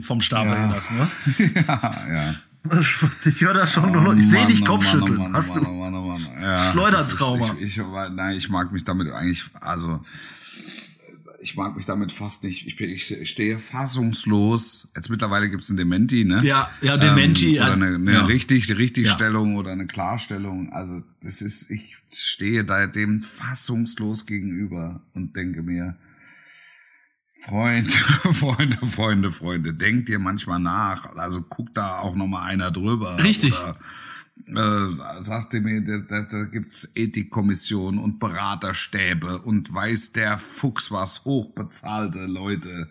[SPEAKER 5] vom Stapel
[SPEAKER 2] Ja.
[SPEAKER 5] gelassen, ne?
[SPEAKER 2] ja, ja.
[SPEAKER 5] Ich höre das schon nur noch. Ich sehe dich
[SPEAKER 2] oh
[SPEAKER 5] Kopfschütteln.
[SPEAKER 2] Mann, oh
[SPEAKER 5] Hast
[SPEAKER 2] Mann,
[SPEAKER 5] du?
[SPEAKER 2] oh Mann, oh Mann, oh Mann. Ja,
[SPEAKER 5] Schleudertrauma.
[SPEAKER 2] ist- Ich, ich, nein, ich mag mich damit eigentlich, also ich mag mich damit fast nicht. Ich, ich stehe fassungslos. Jetzt mittlerweile gibt's ein Dementi, ne?
[SPEAKER 5] Ja, ja, Dementi,
[SPEAKER 2] Ähm, oder eine, eine
[SPEAKER 5] ja.
[SPEAKER 2] richtig, Richtigstellung oder eine Klarstellung. Also das ist, ich stehe da dem fassungslos gegenüber und denke mir, Freunde, Freunde, Freunde, Freunde, denkt ihr manchmal nach. Also guckt da auch noch mal einer drüber.
[SPEAKER 5] Richtig.
[SPEAKER 2] Oder, äh, sagte mir, da, da, da gibt's Ethikkommission und Beraterstäbe und weiß der Fuchs was, hochbezahlte Leute.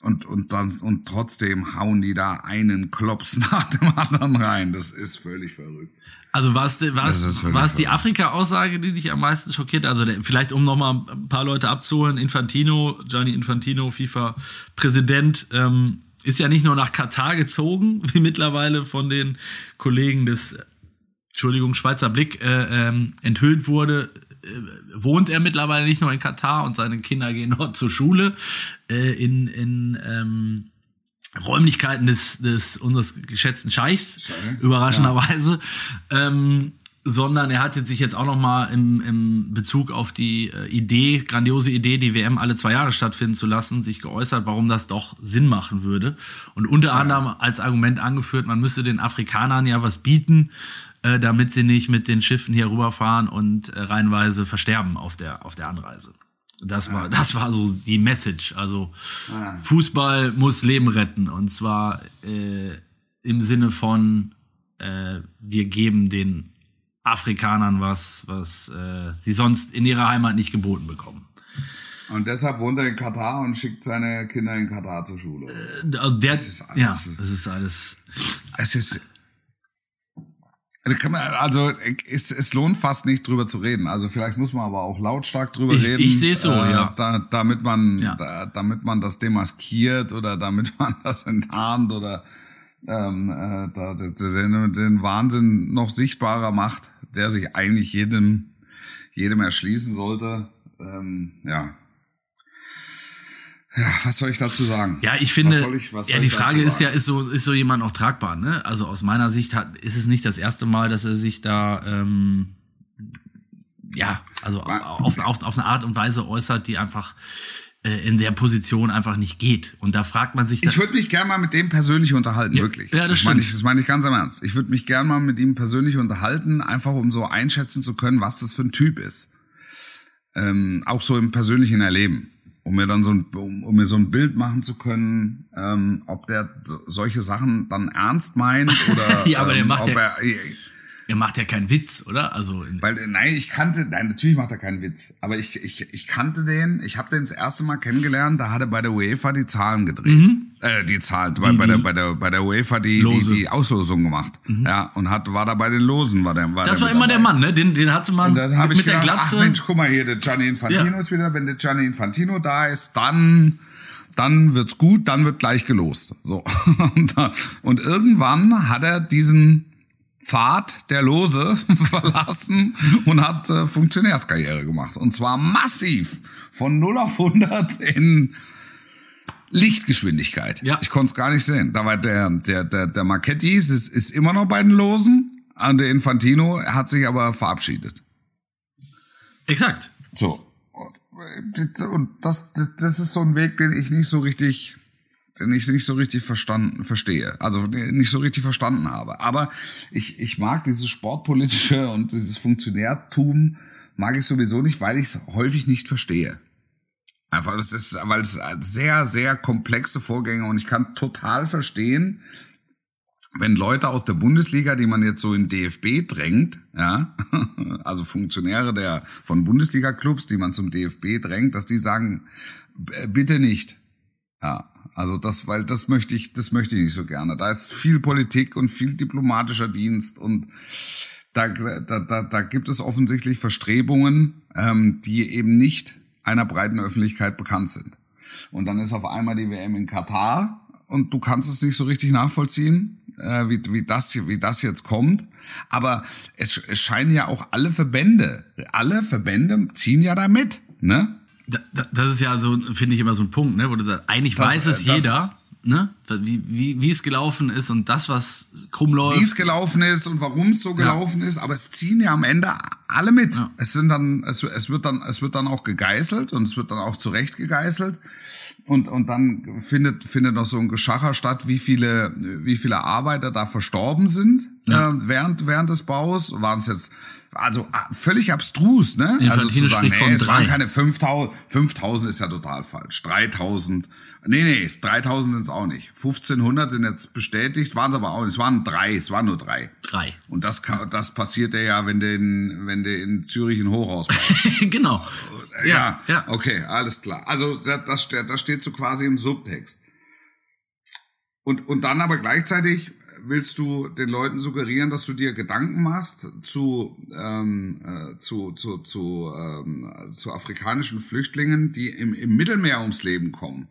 [SPEAKER 2] Und, und dann, und trotzdem hauen die da einen Klops nach dem anderen rein. Das ist völlig verrückt.
[SPEAKER 5] Also war es war's die. Afrika-Aussage, die dich am meisten schockiert? Also der, vielleicht um noch mal ein paar Leute abzuholen, Infantino, Gianni Infantino, FIFA-Präsident, ähm, ist ja nicht nur nach Katar gezogen, wie mittlerweile von den Kollegen des, Entschuldigung, Schweizer Blick äh, ähm, enthüllt wurde, äh, wohnt er mittlerweile nicht nur in Katar und seine Kinder gehen dort zur Schule äh, in, in ähm, Räumlichkeiten des, des unseres geschätzten Scheichs,
[SPEAKER 2] Scheich,
[SPEAKER 5] überraschenderweise. Ähm, sondern er hat jetzt sich jetzt auch noch mal im, im Bezug auf die äh, Idee, grandiose Idee, die WM alle zwei Jahre stattfinden zu lassen, sich geäußert, warum das doch Sinn machen würde. Und unter anderem als Argument angeführt, man müsste den Afrikanern ja was bieten, äh, damit sie nicht mit den Schiffen hier rüberfahren und äh, reihenweise versterben auf der, auf der Anreise. Das war, das war so die Message. Also Fußball muss Leben retten. Und zwar äh, im Sinne von, äh, wir geben den Afrikanern was, was äh, sie sonst in ihrer Heimat nicht geboten bekommen.
[SPEAKER 2] Und deshalb wohnt er in Katar und schickt seine Kinder in Katar zur Schule.
[SPEAKER 5] Also der,
[SPEAKER 2] Das ist alles-
[SPEAKER 5] ja, das ist alles.
[SPEAKER 2] Es ist. Also, kann man, also es, es lohnt fast nicht drüber zu reden. Also vielleicht muss man aber auch lautstark drüber
[SPEAKER 5] Ich-
[SPEAKER 2] reden.
[SPEAKER 5] ich sehe es so, ja.
[SPEAKER 2] Da, damit man,
[SPEAKER 5] Ja.
[SPEAKER 2] da, damit man das demaskiert oder damit man das enttarnt oder ähm, äh, da, den, den Wahnsinn noch sichtbarer macht, der sich eigentlich jedem, jedem erschließen sollte. Ähm, ja. Ja, was soll ich dazu sagen?
[SPEAKER 5] Ja, ich finde,
[SPEAKER 2] Was soll ich- was
[SPEAKER 5] ja,
[SPEAKER 2] soll
[SPEAKER 5] die
[SPEAKER 2] ich dazu
[SPEAKER 5] Frage ist ja, ist so, ist so jemand noch tragbar, ne? Also aus meiner Sicht hat, ist es nicht das erste Mal, dass er sich da, ähm, ja, also auf, auf, auf eine Art und Weise äußert, die einfach äh, in der Position einfach nicht geht. Und da fragt man sich,
[SPEAKER 2] Ich würde mich gern mal mit dem persönlich unterhalten,
[SPEAKER 5] Ja,
[SPEAKER 2] wirklich.
[SPEAKER 5] ja, das
[SPEAKER 2] meine
[SPEAKER 5] stimmt.
[SPEAKER 2] ich, das meine ich ganz im Ernst. Ich würde mich gern mal mit ihm persönlich unterhalten, einfach um so einschätzen zu können, was das für ein Typ ist. Ähm, auch so im persönlichen Erleben. Um mir dann so ein, um, um mir so ein Bild machen zu können, ähm, ob der so, solche Sachen dann ernst meint oder
[SPEAKER 5] Ja, aber der
[SPEAKER 2] ähm,
[SPEAKER 5] macht
[SPEAKER 2] ob
[SPEAKER 5] ja-
[SPEAKER 2] er,
[SPEAKER 5] er macht ja keinen Witz, oder? Also
[SPEAKER 2] weil, nein, ich kannte, nein, natürlich macht er keinen Witz, aber ich, ich, ich kannte den, ich habe den das erste Mal kennengelernt, da hat er bei der UEFA die Zahlen gedreht. Äh, die Zahlen, bei, bei, der, bei, der, bei der UEFA die, die, die Auslosung gemacht. Ja, und hat, war da bei den Losen, war der, war
[SPEAKER 5] das
[SPEAKER 2] der
[SPEAKER 5] war immer der
[SPEAKER 2] dabei.
[SPEAKER 5] Mann, ne? Den, den hatte man
[SPEAKER 2] Und dann
[SPEAKER 5] mit,
[SPEAKER 2] ich
[SPEAKER 5] mit der
[SPEAKER 2] gedacht,
[SPEAKER 5] Glatze.
[SPEAKER 2] ach Mensch, guck mal hier, der Gianni Infantino
[SPEAKER 5] Ja.
[SPEAKER 2] ist wieder, wenn der Gianni Infantino da ist, dann, dann wird's gut, dann wird gleich gelost. So. Und irgendwann hat er diesen Pfad der Lose verlassen und hat äh, Funktionärskarriere gemacht. Und zwar massiv. Von 0 auf 100 in Lichtgeschwindigkeit.
[SPEAKER 5] Ja.
[SPEAKER 2] Ich konnte es gar nicht sehen. Da war der, der, der, der Marchetti ist, ist immer noch bei den Losen. Und der Infantino hat sich aber verabschiedet.
[SPEAKER 5] Exakt.
[SPEAKER 2] So. Und das, das, das ist so ein Weg, den ich nicht so richtig, den ich nicht so richtig verstanden, verstehe. Also nicht so richtig verstanden habe. Aber ich, ich mag dieses sportpolitische und dieses Funktionärtum mag ich sowieso nicht, weil ich es häufig nicht verstehe. Einfach, es ist, weil es sehr, sehr komplexe Vorgänge und ich kann total verstehen, wenn Leute aus der Bundesliga, die man jetzt so in DFB drängt, ja, also Funktionäre der von Bundesliga-Clubs, die man zum DFB drängt, dass die sagen, bitte nicht. Ja, also das, weil das möchte ich, das möchte ich nicht so gerne. Da ist viel Politik und viel diplomatischer Dienst und da, da, da, da gibt es offensichtlich Verstrebungen, ähm, die eben nicht einer breiten Öffentlichkeit bekannt sind. Und dann ist auf einmal die WM in Katar und du kannst es nicht so richtig nachvollziehen, äh, wie, wie, das, wie das jetzt kommt. Aber es, es scheinen ja auch alle Verbände, alle Verbände ziehen ja da mit, ne?
[SPEAKER 5] Da, da, das ist ja so, finde ich immer so ein Punkt, ne, wo du sagst, eigentlich
[SPEAKER 2] Das,
[SPEAKER 5] weiß es
[SPEAKER 2] äh,
[SPEAKER 5] jeder, ne, wie, wie, wie es gelaufen ist und das, was krumm läuft.
[SPEAKER 2] wie es gelaufen ist und warum es so gelaufen ist, aber es ziehen ja am Ende alle mit.
[SPEAKER 5] Ja.
[SPEAKER 2] Es sind dann, es, es wird dann, es wird dann auch gegeißelt und es wird dann auch zurecht gegeißelt. Und, und dann findet, findet noch so ein Geschacher statt, wie viele, wie viele Arbeiter da verstorben sind äh, während, während des Baus. Waren es jetzt, also ah, völlig abstrus, ne?
[SPEAKER 5] Infantino
[SPEAKER 2] also zu sagen, nee, es waren keine 5000, 5000 ist ja total falsch. 3000, nee, nee, 3000 sind es auch nicht. 1500 sind jetzt bestätigt, waren es aber auch nicht. Es waren drei, es waren nur drei.
[SPEAKER 5] Drei.
[SPEAKER 2] Und das, das passiert ja, wenn du in, wenn du in Zürich ein Hochhaus baust.
[SPEAKER 5] genau.
[SPEAKER 2] ja,
[SPEAKER 5] ja.
[SPEAKER 2] okay, alles klar. Also das, das steht so quasi im Subtext. Und, und dann aber gleichzeitig willst du den Leuten suggerieren, dass du dir Gedanken machst zu, ähm, äh, zu, zu, zu, ähm, zu afrikanischen Flüchtlingen, die im, im Mittelmeer ums Leben kommen,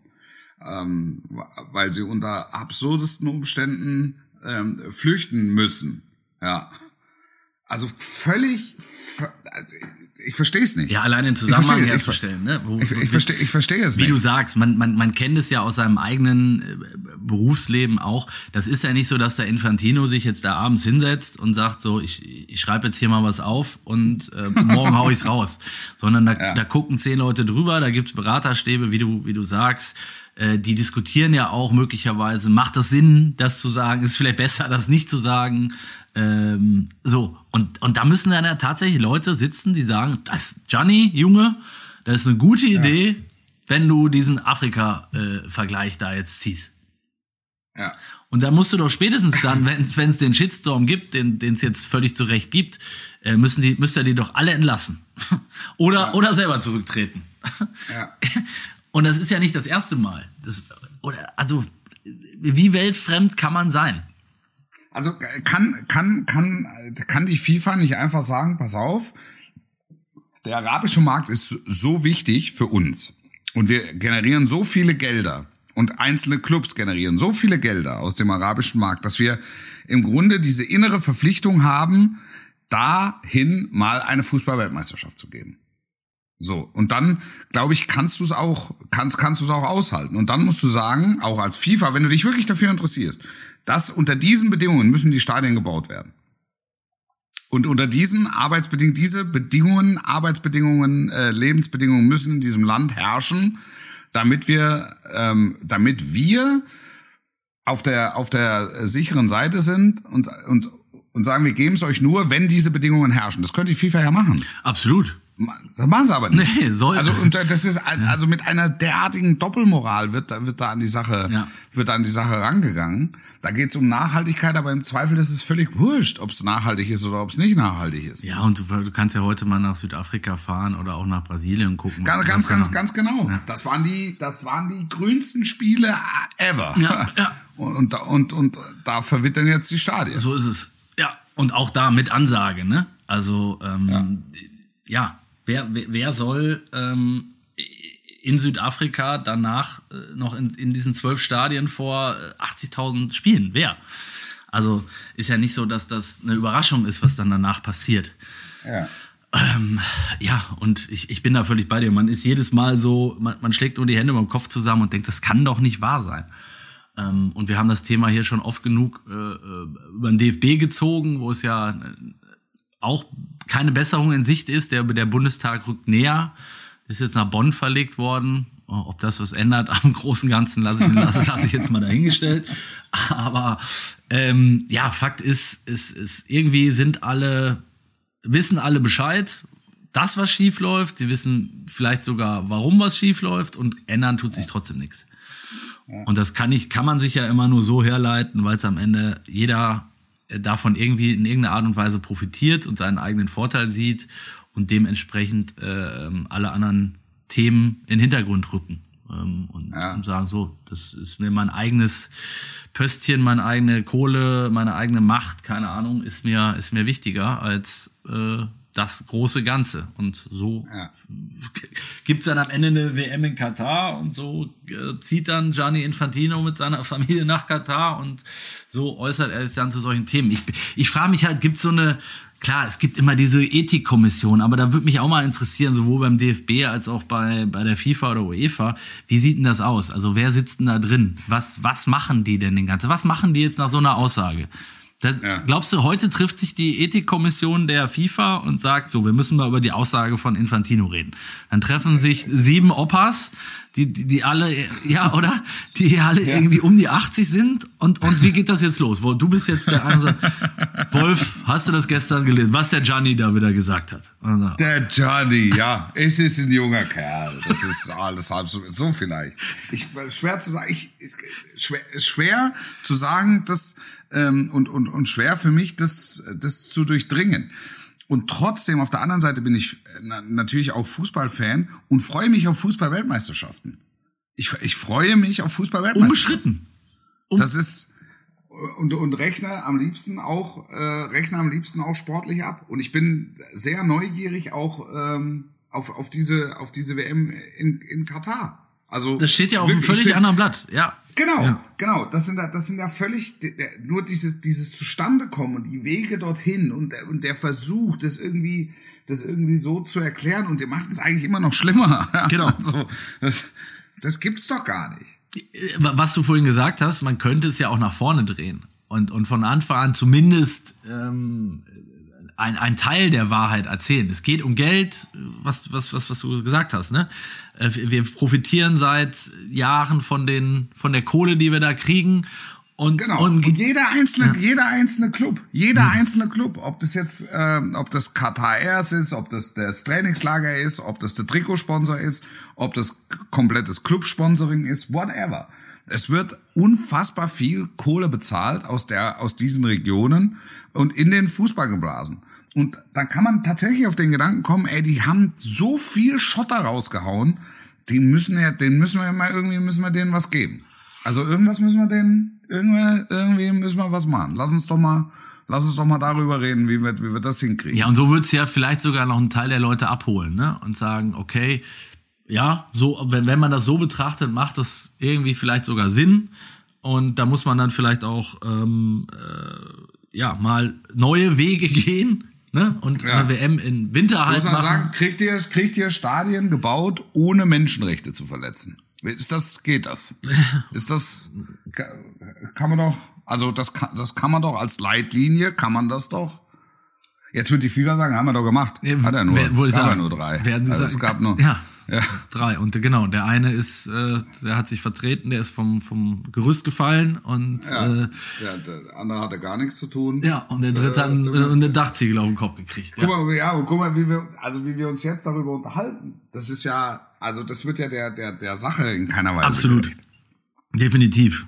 [SPEAKER 2] ähm, weil sie unter absurdesten Umständen ähm, flüchten müssen. Ja. Also völlig, also ich verstehe es nicht.
[SPEAKER 5] Ja, allein den Zusammenhang herzustellen. Ne?
[SPEAKER 2] Wo, ich, ich verstehe ich versteh es
[SPEAKER 5] wie
[SPEAKER 2] nicht.
[SPEAKER 5] Wie du sagst, man, man, man kennt es ja aus seinem eigenen äh, Berufsleben auch. Das ist ja nicht so, dass der Infantino sich jetzt da abends hinsetzt und sagt so, ich, ich schreibe jetzt hier mal was auf und äh, morgen hau ich's raus. Sondern da, ja. da gucken zehn Leute drüber, da gibt's Beraterstäbe, wie du, wie du sagst äh, die diskutieren ja auch möglicherweise, macht das Sinn, das zu sagen, ist vielleicht besser, das nicht zu sagen. Ähm, so, und, und da müssen dann ja tatsächlich Leute sitzen, die sagen, das Gianni, Junge, das ist eine gute Idee, ja. wenn du diesen Afrika-Vergleich da jetzt ziehst.
[SPEAKER 2] Ja.
[SPEAKER 5] Und da musst du doch spätestens dann, wenn es den Shitstorm gibt, den es jetzt völlig zu Recht gibt, äh, müssen die, müsst ihr die doch alle entlassen. oder, ja. oder selber zurücktreten.
[SPEAKER 2] Ja.
[SPEAKER 5] Und das ist ja nicht das erste Mal. Das, oder, also, wie weltfremd kann man sein?
[SPEAKER 2] Also kann, kann, kann, kann die FIFA nicht einfach sagen, pass auf, der arabische Markt ist so wichtig für uns und wir generieren so viele Gelder und einzelne Clubs generieren so viele Gelder aus dem arabischen Markt, dass wir im Grunde diese innere Verpflichtung haben, dahin mal eine Fußballweltmeisterschaft zu geben. So, und dann, glaube ich, kannst du es auch, kannst, kannst du es auch aushalten. Und dann musst du sagen, auch als FIFA, wenn du dich wirklich dafür interessierst, dass unter diesen Bedingungen müssen die Stadien gebaut werden. Und unter diesen Arbeitsbedingungen, diese Bedingungen, Arbeitsbedingungen, äh, Lebensbedingungen müssen in diesem Land herrschen, damit wir, ähm, damit wir auf der auf der sicheren Seite sind und und und sagen, wir geben es euch nur, wenn diese Bedingungen herrschen. Das könnte die FIFA ja machen.
[SPEAKER 5] Absolut.
[SPEAKER 2] Das machen sie aber nicht.
[SPEAKER 5] Nee, sollte.
[SPEAKER 2] Also und das ist also mit einer derartigen Doppelmoral wird da wird da an die Sache
[SPEAKER 5] ja.
[SPEAKER 2] wird da an die Sache rangegangen. Da geht es um Nachhaltigkeit, aber im Zweifel ist es völlig wurscht, ob es nachhaltig ist oder ob es nicht nachhaltig ist.
[SPEAKER 5] Ja, und du, du, kannst ja heute mal nach Südafrika fahren oder auch nach Brasilien gucken.
[SPEAKER 2] Ganz ganz ganz, ganz genau. Ja. Das waren die das waren die grünsten Spiele ever.
[SPEAKER 5] Ja, ja.
[SPEAKER 2] Und, und und und da verwittern jetzt die Stadien.
[SPEAKER 5] So ist es. Ja, und auch da mit Ansage, ne? Also ähm, ja. ja wer, wer soll ähm, in Südafrika danach äh, noch in, in diesen zwölf Stadien vor 80.000 äh, spielen? Wer? Also ist ja nicht so, dass das eine Überraschung ist, was dann danach passiert.
[SPEAKER 2] Ja.
[SPEAKER 5] Ähm, ja, und ich, ich bin da völlig bei dir. Man ist jedes Mal so, man, man schlägt nur die Hände den Kopf zusammen und denkt, das kann doch nicht wahr sein. Ähm, und wir haben das Thema hier schon oft genug äh, äh über den DFB gezogen, wo es ja auch keine Besserung in Sicht ist. Der, der Bundestag rückt näher, ist jetzt nach Bonn verlegt worden. Ob das was ändert am großen Ganzen, lasse ich, lasse, lasse ich jetzt mal dahingestellt. Aber ähm, ja, Fakt ist, ist, ist, irgendwie sind alle, wissen alle Bescheid, dass was schief läuft. Sie wissen vielleicht sogar, warum was schief läuft und ändern tut sich trotzdem nichts. Und das kann ich, kann man sich ja immer nur so herleiten, weil es am Ende jeder davon irgendwie in irgendeiner Art und Weise profitiert und seinen eigenen Vorteil sieht und dementsprechend äh, alle anderen Themen in den Hintergrund rücken ähm, und ja. sagen, so, das ist mir mein eigenes Pöstchen, meine eigene Kohle, meine eigene Macht, keine Ahnung, ist mir, ist mir wichtiger als äh, das große Ganze. Und so ja. gibt's dann am Ende eine WM in Katar und so äh, zieht dann Gianni Infantino mit seiner Familie nach Katar und so äußert er sich dann zu solchen Themen. Ich, ich frage mich halt, gibt so eine, klar, es gibt immer diese Ethikkommission, aber da würde mich auch mal interessieren, sowohl beim DFB als auch bei, bei der FIFA oder UEFA, wie sieht denn das aus? Also wer sitzt denn da drin? Was, was machen die denn den ganzen? Was machen die jetzt nach so einer Aussage? Da, ja. Glaubst du, heute trifft sich die Ethikkommission der FIFA und sagt, so, wir müssen mal über die Aussage von Infantino reden. Dann treffen sich sieben Opas, die, die, die alle, ja, oder? Die alle ja. irgendwie um die 80 sind. Und, und wie geht das jetzt los? Wo, du bist jetzt der andere. Wolf, hast du das gestern gelesen? Was der Gianni da wieder gesagt hat?
[SPEAKER 2] Der Gianni, ja. Es ist ein junger Kerl. Das ist alles halb so, so vielleicht. Ich, schwer zu sagen, ich, schwer, schwer zu sagen, dass, ähm, und, und, und schwer für mich, das, das zu durchdringen. Und trotzdem, auf der anderen Seite bin ich äh, natürlich auch Fußballfan und freue mich auf Fußball-Weltmeisterschaften. Ich, ich freue mich auf Fußball-Weltmeisterschaften.
[SPEAKER 5] Unbeschritten.
[SPEAKER 2] Um das ist, und, und rechne am liebsten auch, äh, rechne am liebsten auch sportlich ab. Und ich bin sehr neugierig auch ähm, auf, auf, diese, auf diese WM in, in Katar. Also
[SPEAKER 5] Das steht ja auf einem völlig anderen Blatt, ja.
[SPEAKER 2] Genau,
[SPEAKER 5] Ja.
[SPEAKER 2] genau. Das sind ja, das sind ja völlig nur dieses dieses Zustandekommen und die Wege dorthin und der, und der Versuch, das irgendwie das irgendwie so zu erklären und die machen es eigentlich immer noch schlimmer.
[SPEAKER 5] Genau.
[SPEAKER 2] Also, das das gibt's doch gar nicht.
[SPEAKER 5] was du vorhin gesagt hast, man könnte es ja auch nach vorne drehen und, und von Anfang an zumindest ähm, ein, ein Teil der Wahrheit erzählen. Es geht um Geld, was, was, was, was du gesagt hast. Ne? Äh, Wir profitieren seit Jahren von, den, von der Kohle, die wir da kriegen. Und,
[SPEAKER 2] Genau.
[SPEAKER 5] und,
[SPEAKER 2] Und, jeder einzelne, jeder einzelne Club, jeder einzelne Club, ob das jetzt, ähm, ob das Qatar Airs ist, ob das das Trainingslager ist, ob das der Trikotsponsor ist, ob das komplettes Clubsponsoring ist, whatever. Es wird unfassbar viel Kohle bezahlt aus der, aus diesen Regionen und in den Fußball geblasen. Und dann kann man tatsächlich auf den Gedanken kommen, ey, die haben so viel Schotter rausgehauen, die müssen ja, den müssen wir mal irgendwie, müssen wir denen was geben. Also irgendwas müssen wir denen, irgendwie, irgendwie müssen wir was machen. Lass uns doch mal, lass uns doch mal darüber reden, wie wir, wie wir das hinkriegen.
[SPEAKER 5] Ja, und so wird's ja vielleicht sogar noch einen Teil der Leute abholen, ne? Und sagen, okay, ja, so, wenn, wenn man das so betrachtet, macht das irgendwie vielleicht sogar Sinn. Und da muss man dann vielleicht auch ähm, äh, ja mal neue Wege gehen, ne? Und
[SPEAKER 2] Ja.
[SPEAKER 5] eine WM in Winter halt
[SPEAKER 2] muss man
[SPEAKER 5] machen.
[SPEAKER 2] sagen, kriegt ihr, kriegt ihr Stadien gebaut, ohne Menschenrechte zu verletzen? Ist das, geht das? Ist das, ka- kann man doch, also das kann, das kann man doch als Leitlinie, kann man das doch. Jetzt wird die FIFA sagen, haben wir doch gemacht.
[SPEAKER 5] Ja,
[SPEAKER 2] Hat er nur,
[SPEAKER 5] wer-
[SPEAKER 2] gab er
[SPEAKER 5] sagen,
[SPEAKER 2] nur drei.
[SPEAKER 5] Werden Sie
[SPEAKER 2] also
[SPEAKER 5] sagen,
[SPEAKER 2] es gab nur,
[SPEAKER 5] ja,
[SPEAKER 2] Ja.
[SPEAKER 5] drei. Und genau, der eine ist, äh, der hat sich vertreten, der ist vom, vom Gerüst gefallen und
[SPEAKER 2] Ja,
[SPEAKER 5] äh,
[SPEAKER 2] der, der andere hatte gar nichts zu tun.
[SPEAKER 5] ja, und der dritte hat einen, äh, eine Dachziegel auf den Kopf gekriegt. Ja.
[SPEAKER 2] Guck mal, ja, aber guck mal, wie wir, also wie wir uns jetzt darüber unterhalten. Das ist ja, also das wird ja der, der, der Sache in keiner Weise.
[SPEAKER 5] Absolut.
[SPEAKER 2] gerecht.
[SPEAKER 5] Definitiv.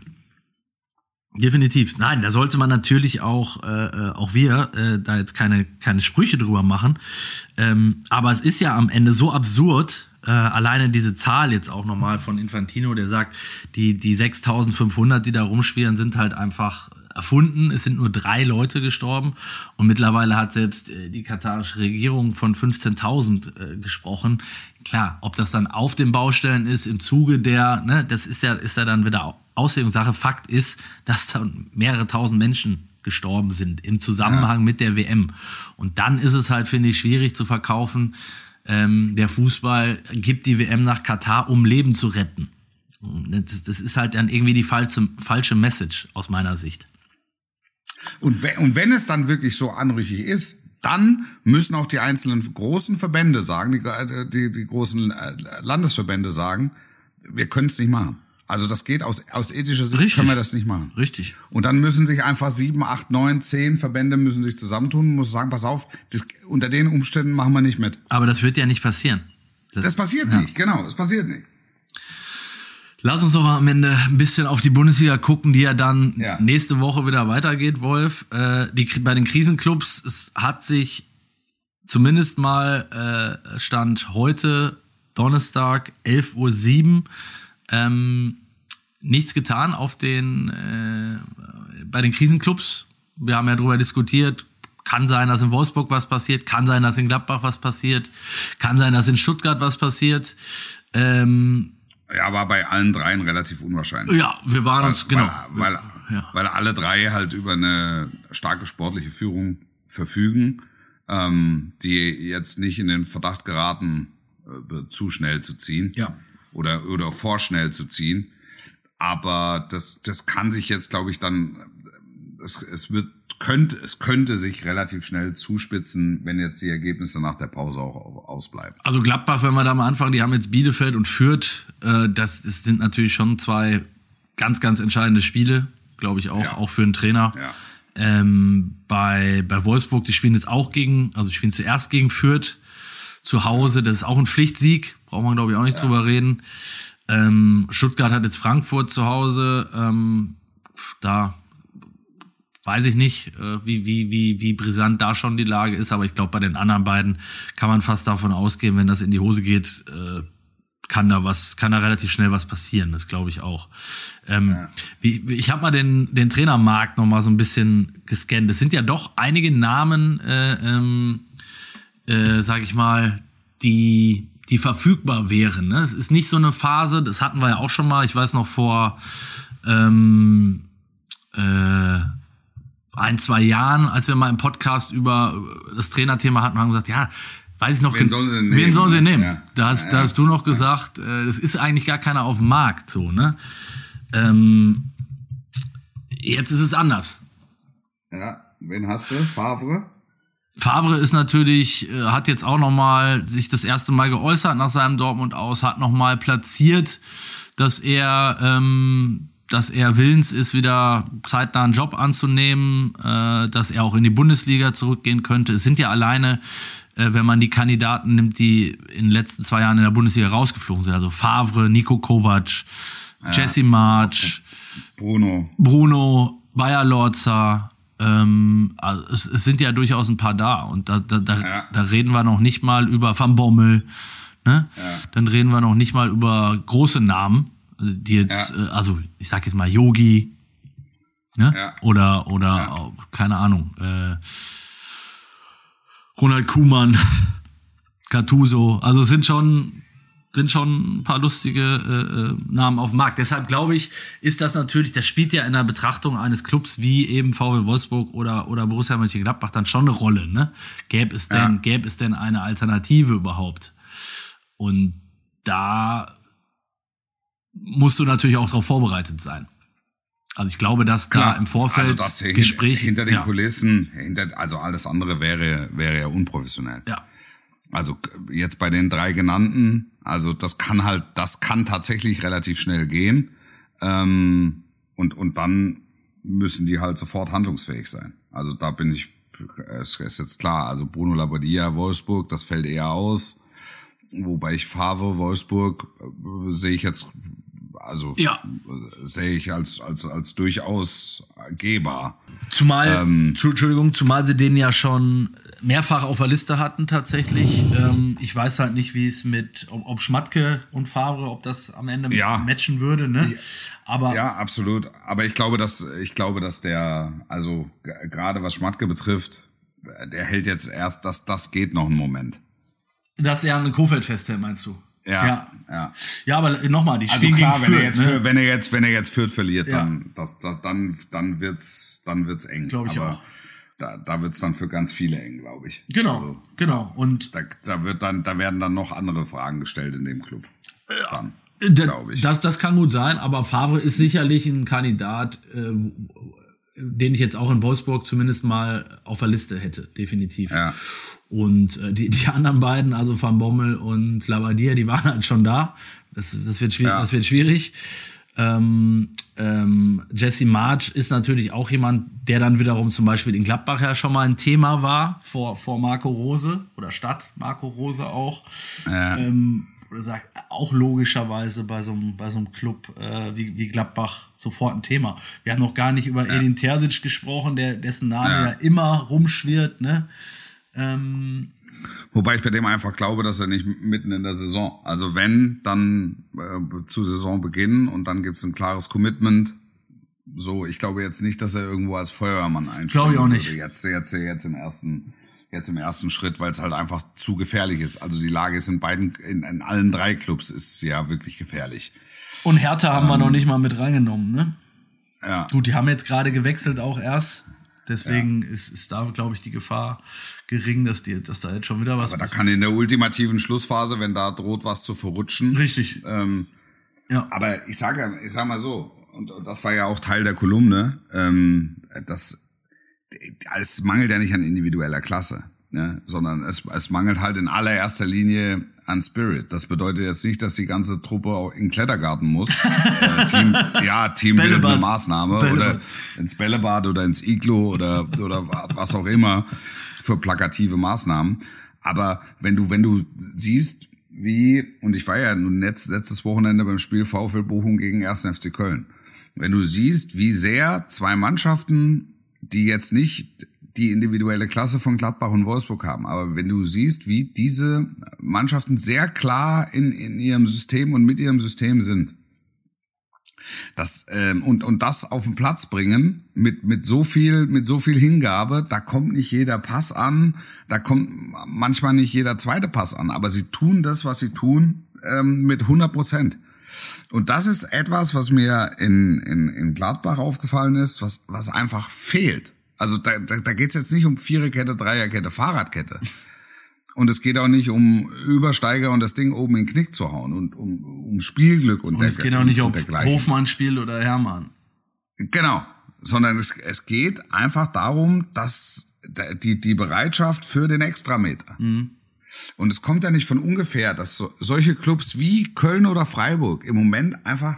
[SPEAKER 5] Definitiv. Nein, da sollte man natürlich auch, äh, äh, auch wir, äh, da jetzt keine, keine Sprüche drüber machen. Ähm, aber es ist ja am Ende so absurd, äh, alleine diese Zahl jetzt auch nochmal von Infantino, der sagt, die, die 6500, die da rumspielen, sind halt einfach erfunden. Es sind nur drei Leute gestorben und mittlerweile hat selbst äh, die katarische Regierung von 15.000 äh, gesprochen. Klar, ob das dann auf den Baustellen ist, im Zuge der, ne, das ist ja, ist ja dann wieder Auslegungssache. Fakt ist, dass da mehrere tausend Menschen gestorben sind im Zusammenhang mit der WM. Und dann ist es halt, finde ich, schwierig zu verkaufen. Ähm, der Fußball gibt die WM nach Katar, um Leben zu retten. Das, das ist halt dann irgendwie die falsche, falsche Message aus meiner Sicht.
[SPEAKER 2] Und, we und wenn es dann wirklich so anrüchig ist, dann müssen auch die einzelnen großen Verbände sagen, die, äh, die, die großen äh, Landesverbände sagen, wir können es nicht machen. Also das geht aus, aus ethischer Sicht,
[SPEAKER 5] Richtig.
[SPEAKER 2] können wir das nicht machen.
[SPEAKER 5] Richtig.
[SPEAKER 2] Und dann müssen sich einfach sieben, acht, neun, zehn Verbände müssen sich zusammentun und muss sagen, pass auf, das, unter den Umständen machen wir nicht mit.
[SPEAKER 5] Aber das wird ja nicht passieren.
[SPEAKER 2] Das passiert
[SPEAKER 5] Ja.
[SPEAKER 2] nicht, genau, das passiert nicht.
[SPEAKER 5] Lass uns doch am Ende ein bisschen auf die Bundesliga gucken, die ja dann
[SPEAKER 2] Ja.
[SPEAKER 5] nächste Woche wieder weitergeht, Wolf. Äh, die, bei den Krisenclubs es hat sich zumindest mal äh, Stand heute, Donnerstag, 11.07 Uhr, ähm, nichts getan auf den, äh, bei den Krisenclubs. Wir haben ja darüber diskutiert, kann sein, dass in Wolfsburg was passiert, kann sein, dass in Gladbach was passiert, kann sein, dass in Stuttgart was passiert. Ähm,
[SPEAKER 2] Ja, war bei allen dreien relativ unwahrscheinlich.
[SPEAKER 5] ja, wir waren uns, genau.
[SPEAKER 2] Weil, weil,
[SPEAKER 5] Ja.
[SPEAKER 2] weil alle drei halt über eine starke sportliche Führung verfügen, ähm, die jetzt nicht in den Verdacht geraten, äh, zu schnell zu ziehen.
[SPEAKER 5] Ja.
[SPEAKER 2] Oder, oder vorschnell zu ziehen. Aber das, das kann sich jetzt, glaube ich, dann, es, es wird, könnte, es könnte sich relativ schnell zuspitzen, wenn jetzt die Ergebnisse nach der Pause auch au- ausbleiben.
[SPEAKER 5] Also Gladbach, wenn wir da mal anfangen, die haben jetzt Bielefeld und Fürth. Äh, das, das sind natürlich schon zwei ganz, ganz entscheidende Spiele, glaube ich auch,
[SPEAKER 2] Ja.
[SPEAKER 5] auch für einen Trainer.
[SPEAKER 2] Ja.
[SPEAKER 5] Ähm, bei, bei Wolfsburg, die spielen jetzt auch gegen, also die spielen zuerst gegen Fürth zu Hause. Das ist auch ein Pflichtsieg, braucht man glaube ich auch nicht drüber reden. Ähm, Stuttgart hat jetzt Frankfurt zu Hause. Ähm, da weiß ich nicht, äh, wie, wie, wie, wie brisant da schon die Lage ist, aber ich glaube, bei den anderen beiden kann man fast davon ausgehen, wenn das in die Hose geht, äh, kann da was, kann da relativ schnell was passieren, das glaube ich auch. Ähm, wie, wie- ich habe mal den, den Trainermarkt noch mal so ein bisschen gescannt. Es sind ja doch einige Namen, äh, ähm, äh, sag ich mal, die, die verfügbar wären. Ne? Es ist nicht so eine Phase, das hatten wir ja auch schon mal, ich weiß noch vor ähm, äh, ein, zwei Jahren, als wir mal im Podcast über das Trainerthema hatten, haben wir gesagt, ja, weiß ich noch,
[SPEAKER 2] Wen sollen sie denn
[SPEAKER 5] wen
[SPEAKER 2] nehmen?
[SPEAKER 5] sollen sie nehmen?
[SPEAKER 2] Ja.
[SPEAKER 5] Da, hast,
[SPEAKER 2] Ja,
[SPEAKER 5] da hast du noch gesagt, äh, das ist eigentlich gar keiner auf dem Markt, so, ne? Ähm, jetzt ist es anders.
[SPEAKER 2] Ja, wen hast du? Favre?
[SPEAKER 5] Favre ist natürlich, äh, hat jetzt auch noch mal sich das erste Mal geäußert nach seinem Dortmund aus, hat noch mal platziert, dass er, ähm, dass er willens ist, wieder zeitnah einen Job anzunehmen, äh, dass er auch in die Bundesliga zurückgehen könnte. Es sind ja alleine, äh, wenn man die Kandidaten nimmt, die in den letzten zwei Jahren in der Bundesliga rausgeflogen sind, also Favre, Nico Kovac, Jesse March,
[SPEAKER 2] Bruno.
[SPEAKER 5] Bruno, Bayer Lorza, ähm, also es, es sind ja durchaus ein paar da und da, da, da,
[SPEAKER 2] Ja.
[SPEAKER 5] da reden wir noch nicht mal über Van Bommel, ne? Dann reden wir noch nicht mal über große Namen, die jetzt,
[SPEAKER 2] Ja.
[SPEAKER 5] äh, also ich sag jetzt mal Yogi, ne?
[SPEAKER 2] Ja.
[SPEAKER 5] Oder oder
[SPEAKER 2] Ja.
[SPEAKER 5] oh, keine Ahnung, äh, Ronald Kuhmann, Gattuso, also es sind schon sind schon ein paar lustige äh, äh, Namen auf dem Markt. Deshalb glaube ich, ist das natürlich, das spielt ja in der Betrachtung eines Clubs wie eben VW Wolfsburg oder, oder Borussia Mönchengladbach dann schon eine Rolle. Ne? Gäbe es denn,
[SPEAKER 2] Ja.
[SPEAKER 5] gäbe es denn eine Alternative überhaupt? Und da musst du natürlich auch darauf vorbereitet sein. Also ich glaube, dass da im Vorfeld
[SPEAKER 2] also das
[SPEAKER 5] Gespräche
[SPEAKER 2] hinter den
[SPEAKER 5] ja,
[SPEAKER 2] Kulissen, hinter, also alles andere wäre, wäre ja unprofessionell.
[SPEAKER 5] ja.
[SPEAKER 2] Also jetzt bei den drei genannten, also das kann halt, das kann tatsächlich relativ schnell gehen. Ähm, und, und dann müssen die halt sofort handlungsfähig sein. Also da bin ich, es ist jetzt klar, also Bruno Labbadia, Wolfsburg, das fällt eher aus. Wobei ich Favre, Wolfsburg, äh, sehe ich jetzt, also
[SPEAKER 5] Ja.
[SPEAKER 2] äh, sehe ich als, als, als durchaus gehbar.
[SPEAKER 5] Zumal,
[SPEAKER 2] Ähm,
[SPEAKER 5] zu, Entschuldigung, zumal sie den ja schon mehrfach auf der Liste hatten tatsächlich. Ähm, ich weiß halt nicht, wie es mit, ob, ob Schmatke und Favre, ob das am Ende
[SPEAKER 2] Ja.
[SPEAKER 5] matchen würde, ne? Aber
[SPEAKER 2] Ja, absolut. Aber ich glaube, dass ich glaube, dass der, also gerade was Schmatke betrifft, äh, der hält jetzt erst, dass das geht noch einen Moment.
[SPEAKER 5] dass er an Kofeld festhält, meinst du?
[SPEAKER 2] Ja,
[SPEAKER 5] Ja,
[SPEAKER 2] ja.
[SPEAKER 5] ja aber nochmal, die
[SPEAKER 2] Also
[SPEAKER 5] spielen
[SPEAKER 2] klar,
[SPEAKER 5] gegen
[SPEAKER 2] wenn er
[SPEAKER 5] Fürth,
[SPEAKER 2] jetzt,
[SPEAKER 5] ne?
[SPEAKER 2] für, wenn er jetzt, wenn er jetzt Fürth verliert,
[SPEAKER 5] Ja.
[SPEAKER 2] dann, das, das, dann, dann wird's, dann wird's eng.
[SPEAKER 5] Glaub ich
[SPEAKER 2] Aber
[SPEAKER 5] auch.
[SPEAKER 2] Da, da wird's dann für ganz viele eng, glaube ich.
[SPEAKER 5] Genau,
[SPEAKER 2] Also,
[SPEAKER 5] genau. Und
[SPEAKER 2] da, da wird dann, da werden dann noch andere Fragen gestellt in dem Club. Dann,
[SPEAKER 5] Da-
[SPEAKER 2] glaube ich.
[SPEAKER 5] Das, das kann gut sein, aber Favre ist sicherlich ein Kandidat, äh, den ich jetzt auch in Wolfsburg zumindest mal auf der Liste hätte, definitiv.
[SPEAKER 2] Ja.
[SPEAKER 5] Und äh, die, die anderen beiden, also Van Bommel und Lavadia, die waren halt schon da. Das, das, wird, schwierig,
[SPEAKER 2] Ja.
[SPEAKER 5] das wird schwierig. Ähm, ähm, Jesse March ist natürlich auch jemand, der dann wiederum zum Beispiel in Gladbach ja schon mal ein Thema war, vor, vor Marco Rose oder statt Marco Rose auch.
[SPEAKER 2] Ja.
[SPEAKER 5] Ähm, oder sagt, auch logischerweise bei so einem, bei so einem Club äh, wie, wie Gladbach sofort ein Thema. Wir haben noch gar nicht über Edin Terzic gesprochen, der, dessen Name ja,
[SPEAKER 2] Ja.
[SPEAKER 5] immer rumschwirrt, ne? Ähm,
[SPEAKER 2] Wobei ich bei dem einfach glaube, dass er nicht mitten in der Saison. Also wenn, dann äh, zu Saisonbeginn und dann gibt's ein klares Commitment. So, ich glaube jetzt nicht, dass er irgendwo als Feuerwehrmann einspringen
[SPEAKER 5] Glaube ich auch nicht.
[SPEAKER 2] Jetzt, jetzt, jetzt im ersten, jetzt im ersten Schritt, weil es halt einfach zu gefährlich ist. Also die Lage ist in beiden, in, in allen drei Clubs ist ja wirklich gefährlich.
[SPEAKER 5] und Hertha haben wir noch nicht mal mit reingenommen, ne?
[SPEAKER 2] Ja.
[SPEAKER 5] Gut, die haben jetzt gerade gewechselt auch erst. Deswegen ist, ist da, glaube ich, die Gefahr gering, dass, die, dass da jetzt schon wieder was
[SPEAKER 2] Aber da kann in der ultimativen Schlussphase, wenn da droht, was zu verrutschen.
[SPEAKER 5] Richtig.
[SPEAKER 2] Ähm,
[SPEAKER 5] Ja.
[SPEAKER 2] Aber ich sage, ich sag mal so, und das war ja auch Teil der Kolumne, ähm, das, es mangelt ja nicht an individueller Klasse, ne? sondern es, es mangelt halt in allererster Linie an Spirit. Das bedeutet jetzt nicht, dass die ganze Truppe auch in den Klettergarten muss. äh, Team, ja, teambildende. Maßnahme
[SPEAKER 5] Bällebad.
[SPEAKER 2] oder ins Bällebad oder ins Iglo oder, oder was auch immer für plakative Maßnahmen. Aber wenn du, wenn du siehst, wie, und ich war ja nun letzt, letztes Wochenende beim Spiel VfL Bochum gegen 1. FC Köln. Wenn du siehst, wie sehr zwei Mannschaften, die jetzt nicht die individuelle Klasse von Gladbach und Wolfsburg haben, aber wenn du siehst, wie diese Mannschaften sehr klar in, in ihrem System und mit ihrem System sind, Das, ähm, und, und das auf den Platz bringen mit, mit so viel, mit so viel Hingabe, da kommt nicht jeder Pass an, da kommt manchmal nicht jeder zweite Pass an, aber sie tun das, was sie tun, ähm, mit 100 Prozent. Und das ist etwas, was mir in, in, in Gladbach aufgefallen ist, was, was einfach fehlt. Also da, da, da geht es jetzt nicht um Viererkette, Dreierkette, Fahrradkette. Und es geht auch nicht um Übersteiger und das Ding oben in den Knick zu hauen und um, um Spielglück und,
[SPEAKER 5] und es geht auch nicht um Hofmann-Spiel oder Hermann.
[SPEAKER 2] Genau, sondern es, es geht einfach darum, dass die, die Bereitschaft für den Extrameter. Mhm. Und es kommt ja nicht von ungefähr, dass so, solche Clubs wie Köln oder Freiburg im Moment einfach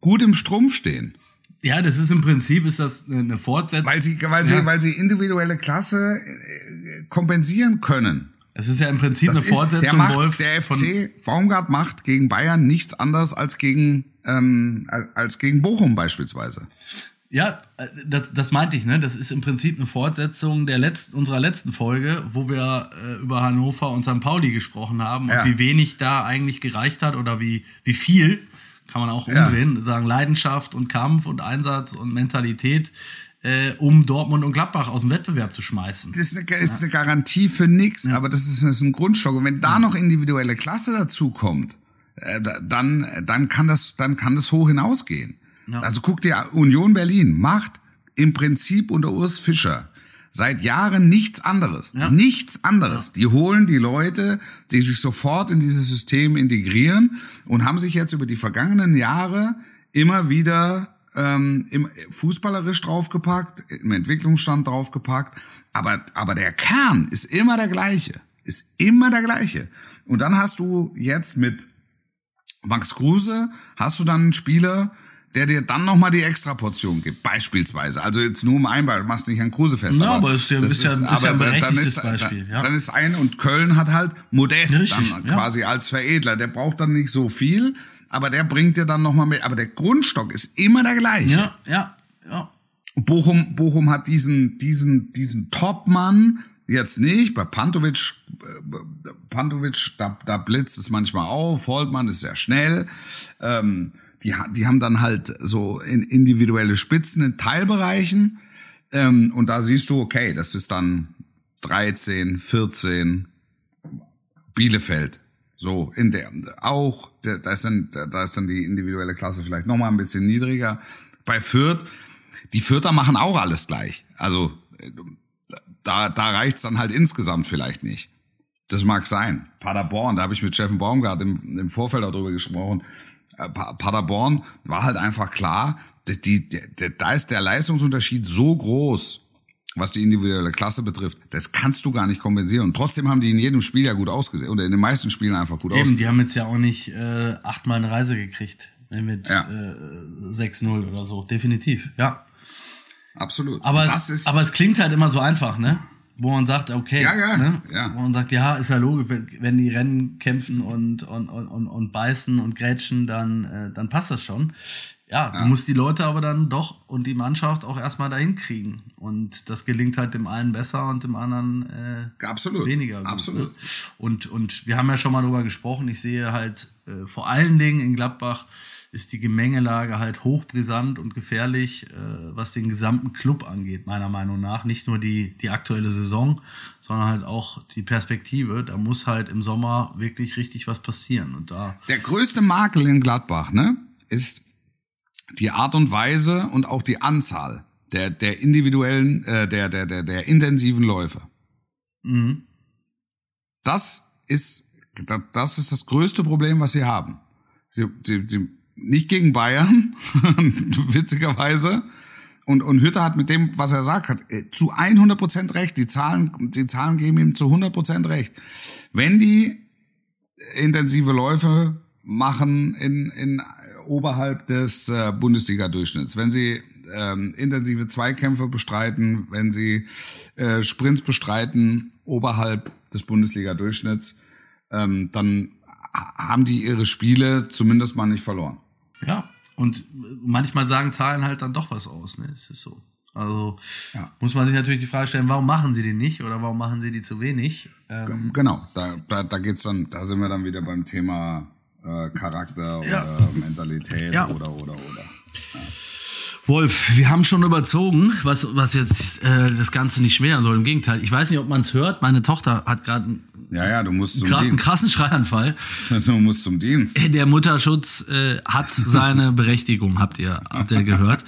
[SPEAKER 2] gut im Strumpf stehen.
[SPEAKER 5] Ja, das ist im Prinzip ist das eine Fortsetzung.
[SPEAKER 2] Weil sie, weil sie, ja. weil sie individuelle Klasse äh, kompensieren können.
[SPEAKER 5] Es ist ja im Prinzip das eine Fortsetzung.
[SPEAKER 2] der, macht, Wolf, der FC Baumgart macht gegen Bayern nichts anderes als gegen ähm, als gegen Bochum beispielsweise.
[SPEAKER 5] Ja, äh, das, das meinte ich, ne? Das ist im Prinzip eine Fortsetzung der letzten, unserer letzten Folge, wo wir äh, über Hannover und St. Pauli gesprochen haben ja. und wie wenig da eigentlich gereicht hat oder wie, wie viel kann man auch umdrehen, ja. sagen Leidenschaft und Kampf und Einsatz und Mentalität, äh, um Dortmund und Gladbach aus dem Wettbewerb zu schmeißen.
[SPEAKER 2] Das ist eine, ist eine Garantie für nichts, ja. aber das ist, das ist ein Grundstock. Und wenn da noch individuelle Klasse dazu kommt, äh, dann, dann kann das, dann kann das hoch hinausgehen. Ja. Also guck dir Union Berlin macht im Prinzip unter Urs Fischer seit Jahren nichts anderes. Ja. Nichts anderes. Ja. Die holen die Leute, die sich sofort in dieses System integrieren und haben sich jetzt über die vergangenen Jahre immer wieder ähm, im fußballerisch draufgepackt, im Entwicklungsstand draufgepackt. Aber, aber der Kern ist immer der gleiche. Ist immer der gleiche. Und dann hast du jetzt mit Max Kruse, hast du dann einen Spieler, der dir dann nochmal die Extraportion gibt, beispielsweise. Also jetzt nur um Einball, du machst nicht an Kruse fest.
[SPEAKER 5] Ja, aber, ist, ja, ist, ja, ist aber ja ein berechtigtes dann ist, Beispiel. Ja.
[SPEAKER 2] Dann ist ein, und Köln hat halt Modest Richtig, dann quasi als Veredler. Der braucht dann nicht so viel, aber der bringt dir dann nochmal mit. Aber der Grundstock ist immer der gleiche.
[SPEAKER 5] Ja, ja, ja.
[SPEAKER 2] Bochum, Bochum hat diesen, diesen, diesen Topmann, jetzt nicht. Bei Pantovic, äh, Pantovic, da, da blitzt es manchmal auf. Holtmann ist sehr schnell. Ähm, die, die haben dann halt so in individuelle Spitzen in Teilbereichen. Ähm, und da siehst du, okay, das ist dann 13, 14, Bielefeld. So, in der, auch, da ist dann, da ist dann die individuelle Klasse vielleicht nochmal ein bisschen niedriger. Bei Fürth, die Fürther machen auch alles gleich. Also, da, da reicht's dann halt insgesamt vielleicht nicht. Das mag sein. Paderborn, da habe ich mit Steffen Baumgart im, im Vorfeld darüber gesprochen. Äh, Paderborn war halt einfach klar, die, die, da ist der Leistungsunterschied so groß, was die individuelle Klasse betrifft, das kannst du gar nicht kompensieren. Und trotzdem haben die in jedem Spiel ja gut ausgesehen. Oder in den meisten Spielen einfach gut
[SPEAKER 5] ausgesehen. Die haben jetzt ja auch nicht äh, achtmal eine Reise gekriegt. Ne, mit ja. äh, 6-0 oder so. Definitiv, ja.
[SPEAKER 2] Absolut.
[SPEAKER 5] Aber es, aber es klingt halt immer so einfach, ne? Wo man sagt, okay,
[SPEAKER 2] ja, ja,
[SPEAKER 5] ne?
[SPEAKER 2] ja.
[SPEAKER 5] wo man sagt, ja, ist ja logisch, wenn die Rennen kämpfen und, und, und, und beißen und grätschen, dann, äh, dann passt das schon. Ja, ja, du musst die Leute aber dann doch und die Mannschaft auch erstmal dahin kriegen. Und das gelingt halt dem einen besser und dem anderen äh,
[SPEAKER 2] Absolut.
[SPEAKER 5] weniger. Gut,
[SPEAKER 2] Absolut.
[SPEAKER 5] Ne? Und, und wir haben ja schon mal darüber gesprochen, ich sehe halt äh, vor allen Dingen in Gladbach, ist die Gemengelage halt hochbrisant und gefährlich, äh, was den gesamten Club angeht, meiner Meinung nach. Nicht nur die, die aktuelle Saison, sondern halt auch die Perspektive. Da muss halt im Sommer wirklich richtig was passieren. Und da
[SPEAKER 2] Der größte Makel in Gladbach, ne, ist die Art und Weise und auch die Anzahl der, der individuellen, äh, der, der, der, der intensiven Läufe.
[SPEAKER 5] Mhm.
[SPEAKER 2] Das ist, das ist das größte Problem, was sie haben. Sie, sie, sie nicht gegen Bayern, witzigerweise. Und, und Hütter hat mit dem, was er sagt, hat äh, zu 100 Prozent recht. Die Zahlen, die Zahlen geben ihm zu 100 Prozent recht. Wenn die intensive Läufe machen in, in oberhalb des äh, Bundesliga-Durchschnitts, wenn sie ähm, intensive Zweikämpfe bestreiten, wenn sie äh, Sprints bestreiten oberhalb des Bundesliga-Durchschnitts, ähm, dann haben die ihre Spiele zumindest mal nicht verloren.
[SPEAKER 5] Ja, und manchmal sagen Zahlen halt dann doch was aus, ne? Es ist so. Also ja. muss man sich natürlich die Frage stellen, warum machen sie die nicht oder warum machen sie die zu wenig?
[SPEAKER 2] Ähm genau, da, da, da geht's dann, da sind wir dann wieder beim Thema äh, Charakter
[SPEAKER 5] Ja.
[SPEAKER 2] oder Mentalität
[SPEAKER 5] Ja.
[SPEAKER 2] oder oder oder.
[SPEAKER 5] Wolf, wir haben schon überzogen, was, was jetzt äh, das Ganze nicht schmälern soll. Im Gegenteil, ich weiß nicht, ob man es hört. Meine Tochter hat gerade
[SPEAKER 2] Ja, ja, du musst zum
[SPEAKER 5] einen krassen Schreianfall.
[SPEAKER 2] Du musst zum Dienst.
[SPEAKER 5] Der Mutterschutz äh, hat seine Berechtigung, habt ihr, habt ihr gehört.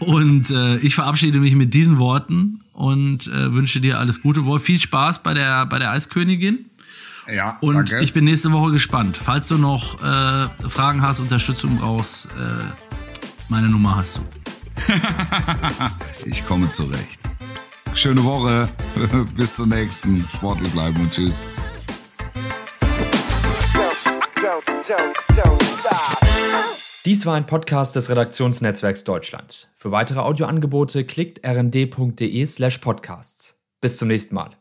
[SPEAKER 5] Und äh, ich verabschiede mich mit diesen Worten und äh, wünsche dir alles Gute, Wolf. Viel Spaß bei der, bei der Eiskönigin.
[SPEAKER 2] Ja,
[SPEAKER 5] Und
[SPEAKER 2] danke.
[SPEAKER 5] ich bin nächste Woche gespannt. Falls du noch äh, Fragen hast, Unterstützung brauchst, äh, meine Nummer hast du.
[SPEAKER 2] Ich komme zurecht. Schöne Woche. Bis zur nächsten. Sportlich bleiben und tschüss.
[SPEAKER 1] Dies war ein Podcast des Redaktionsnetzwerks Deutschland. Für weitere Audioangebote klickt rnd.de slash podcasts. Bis zum nächsten Mal.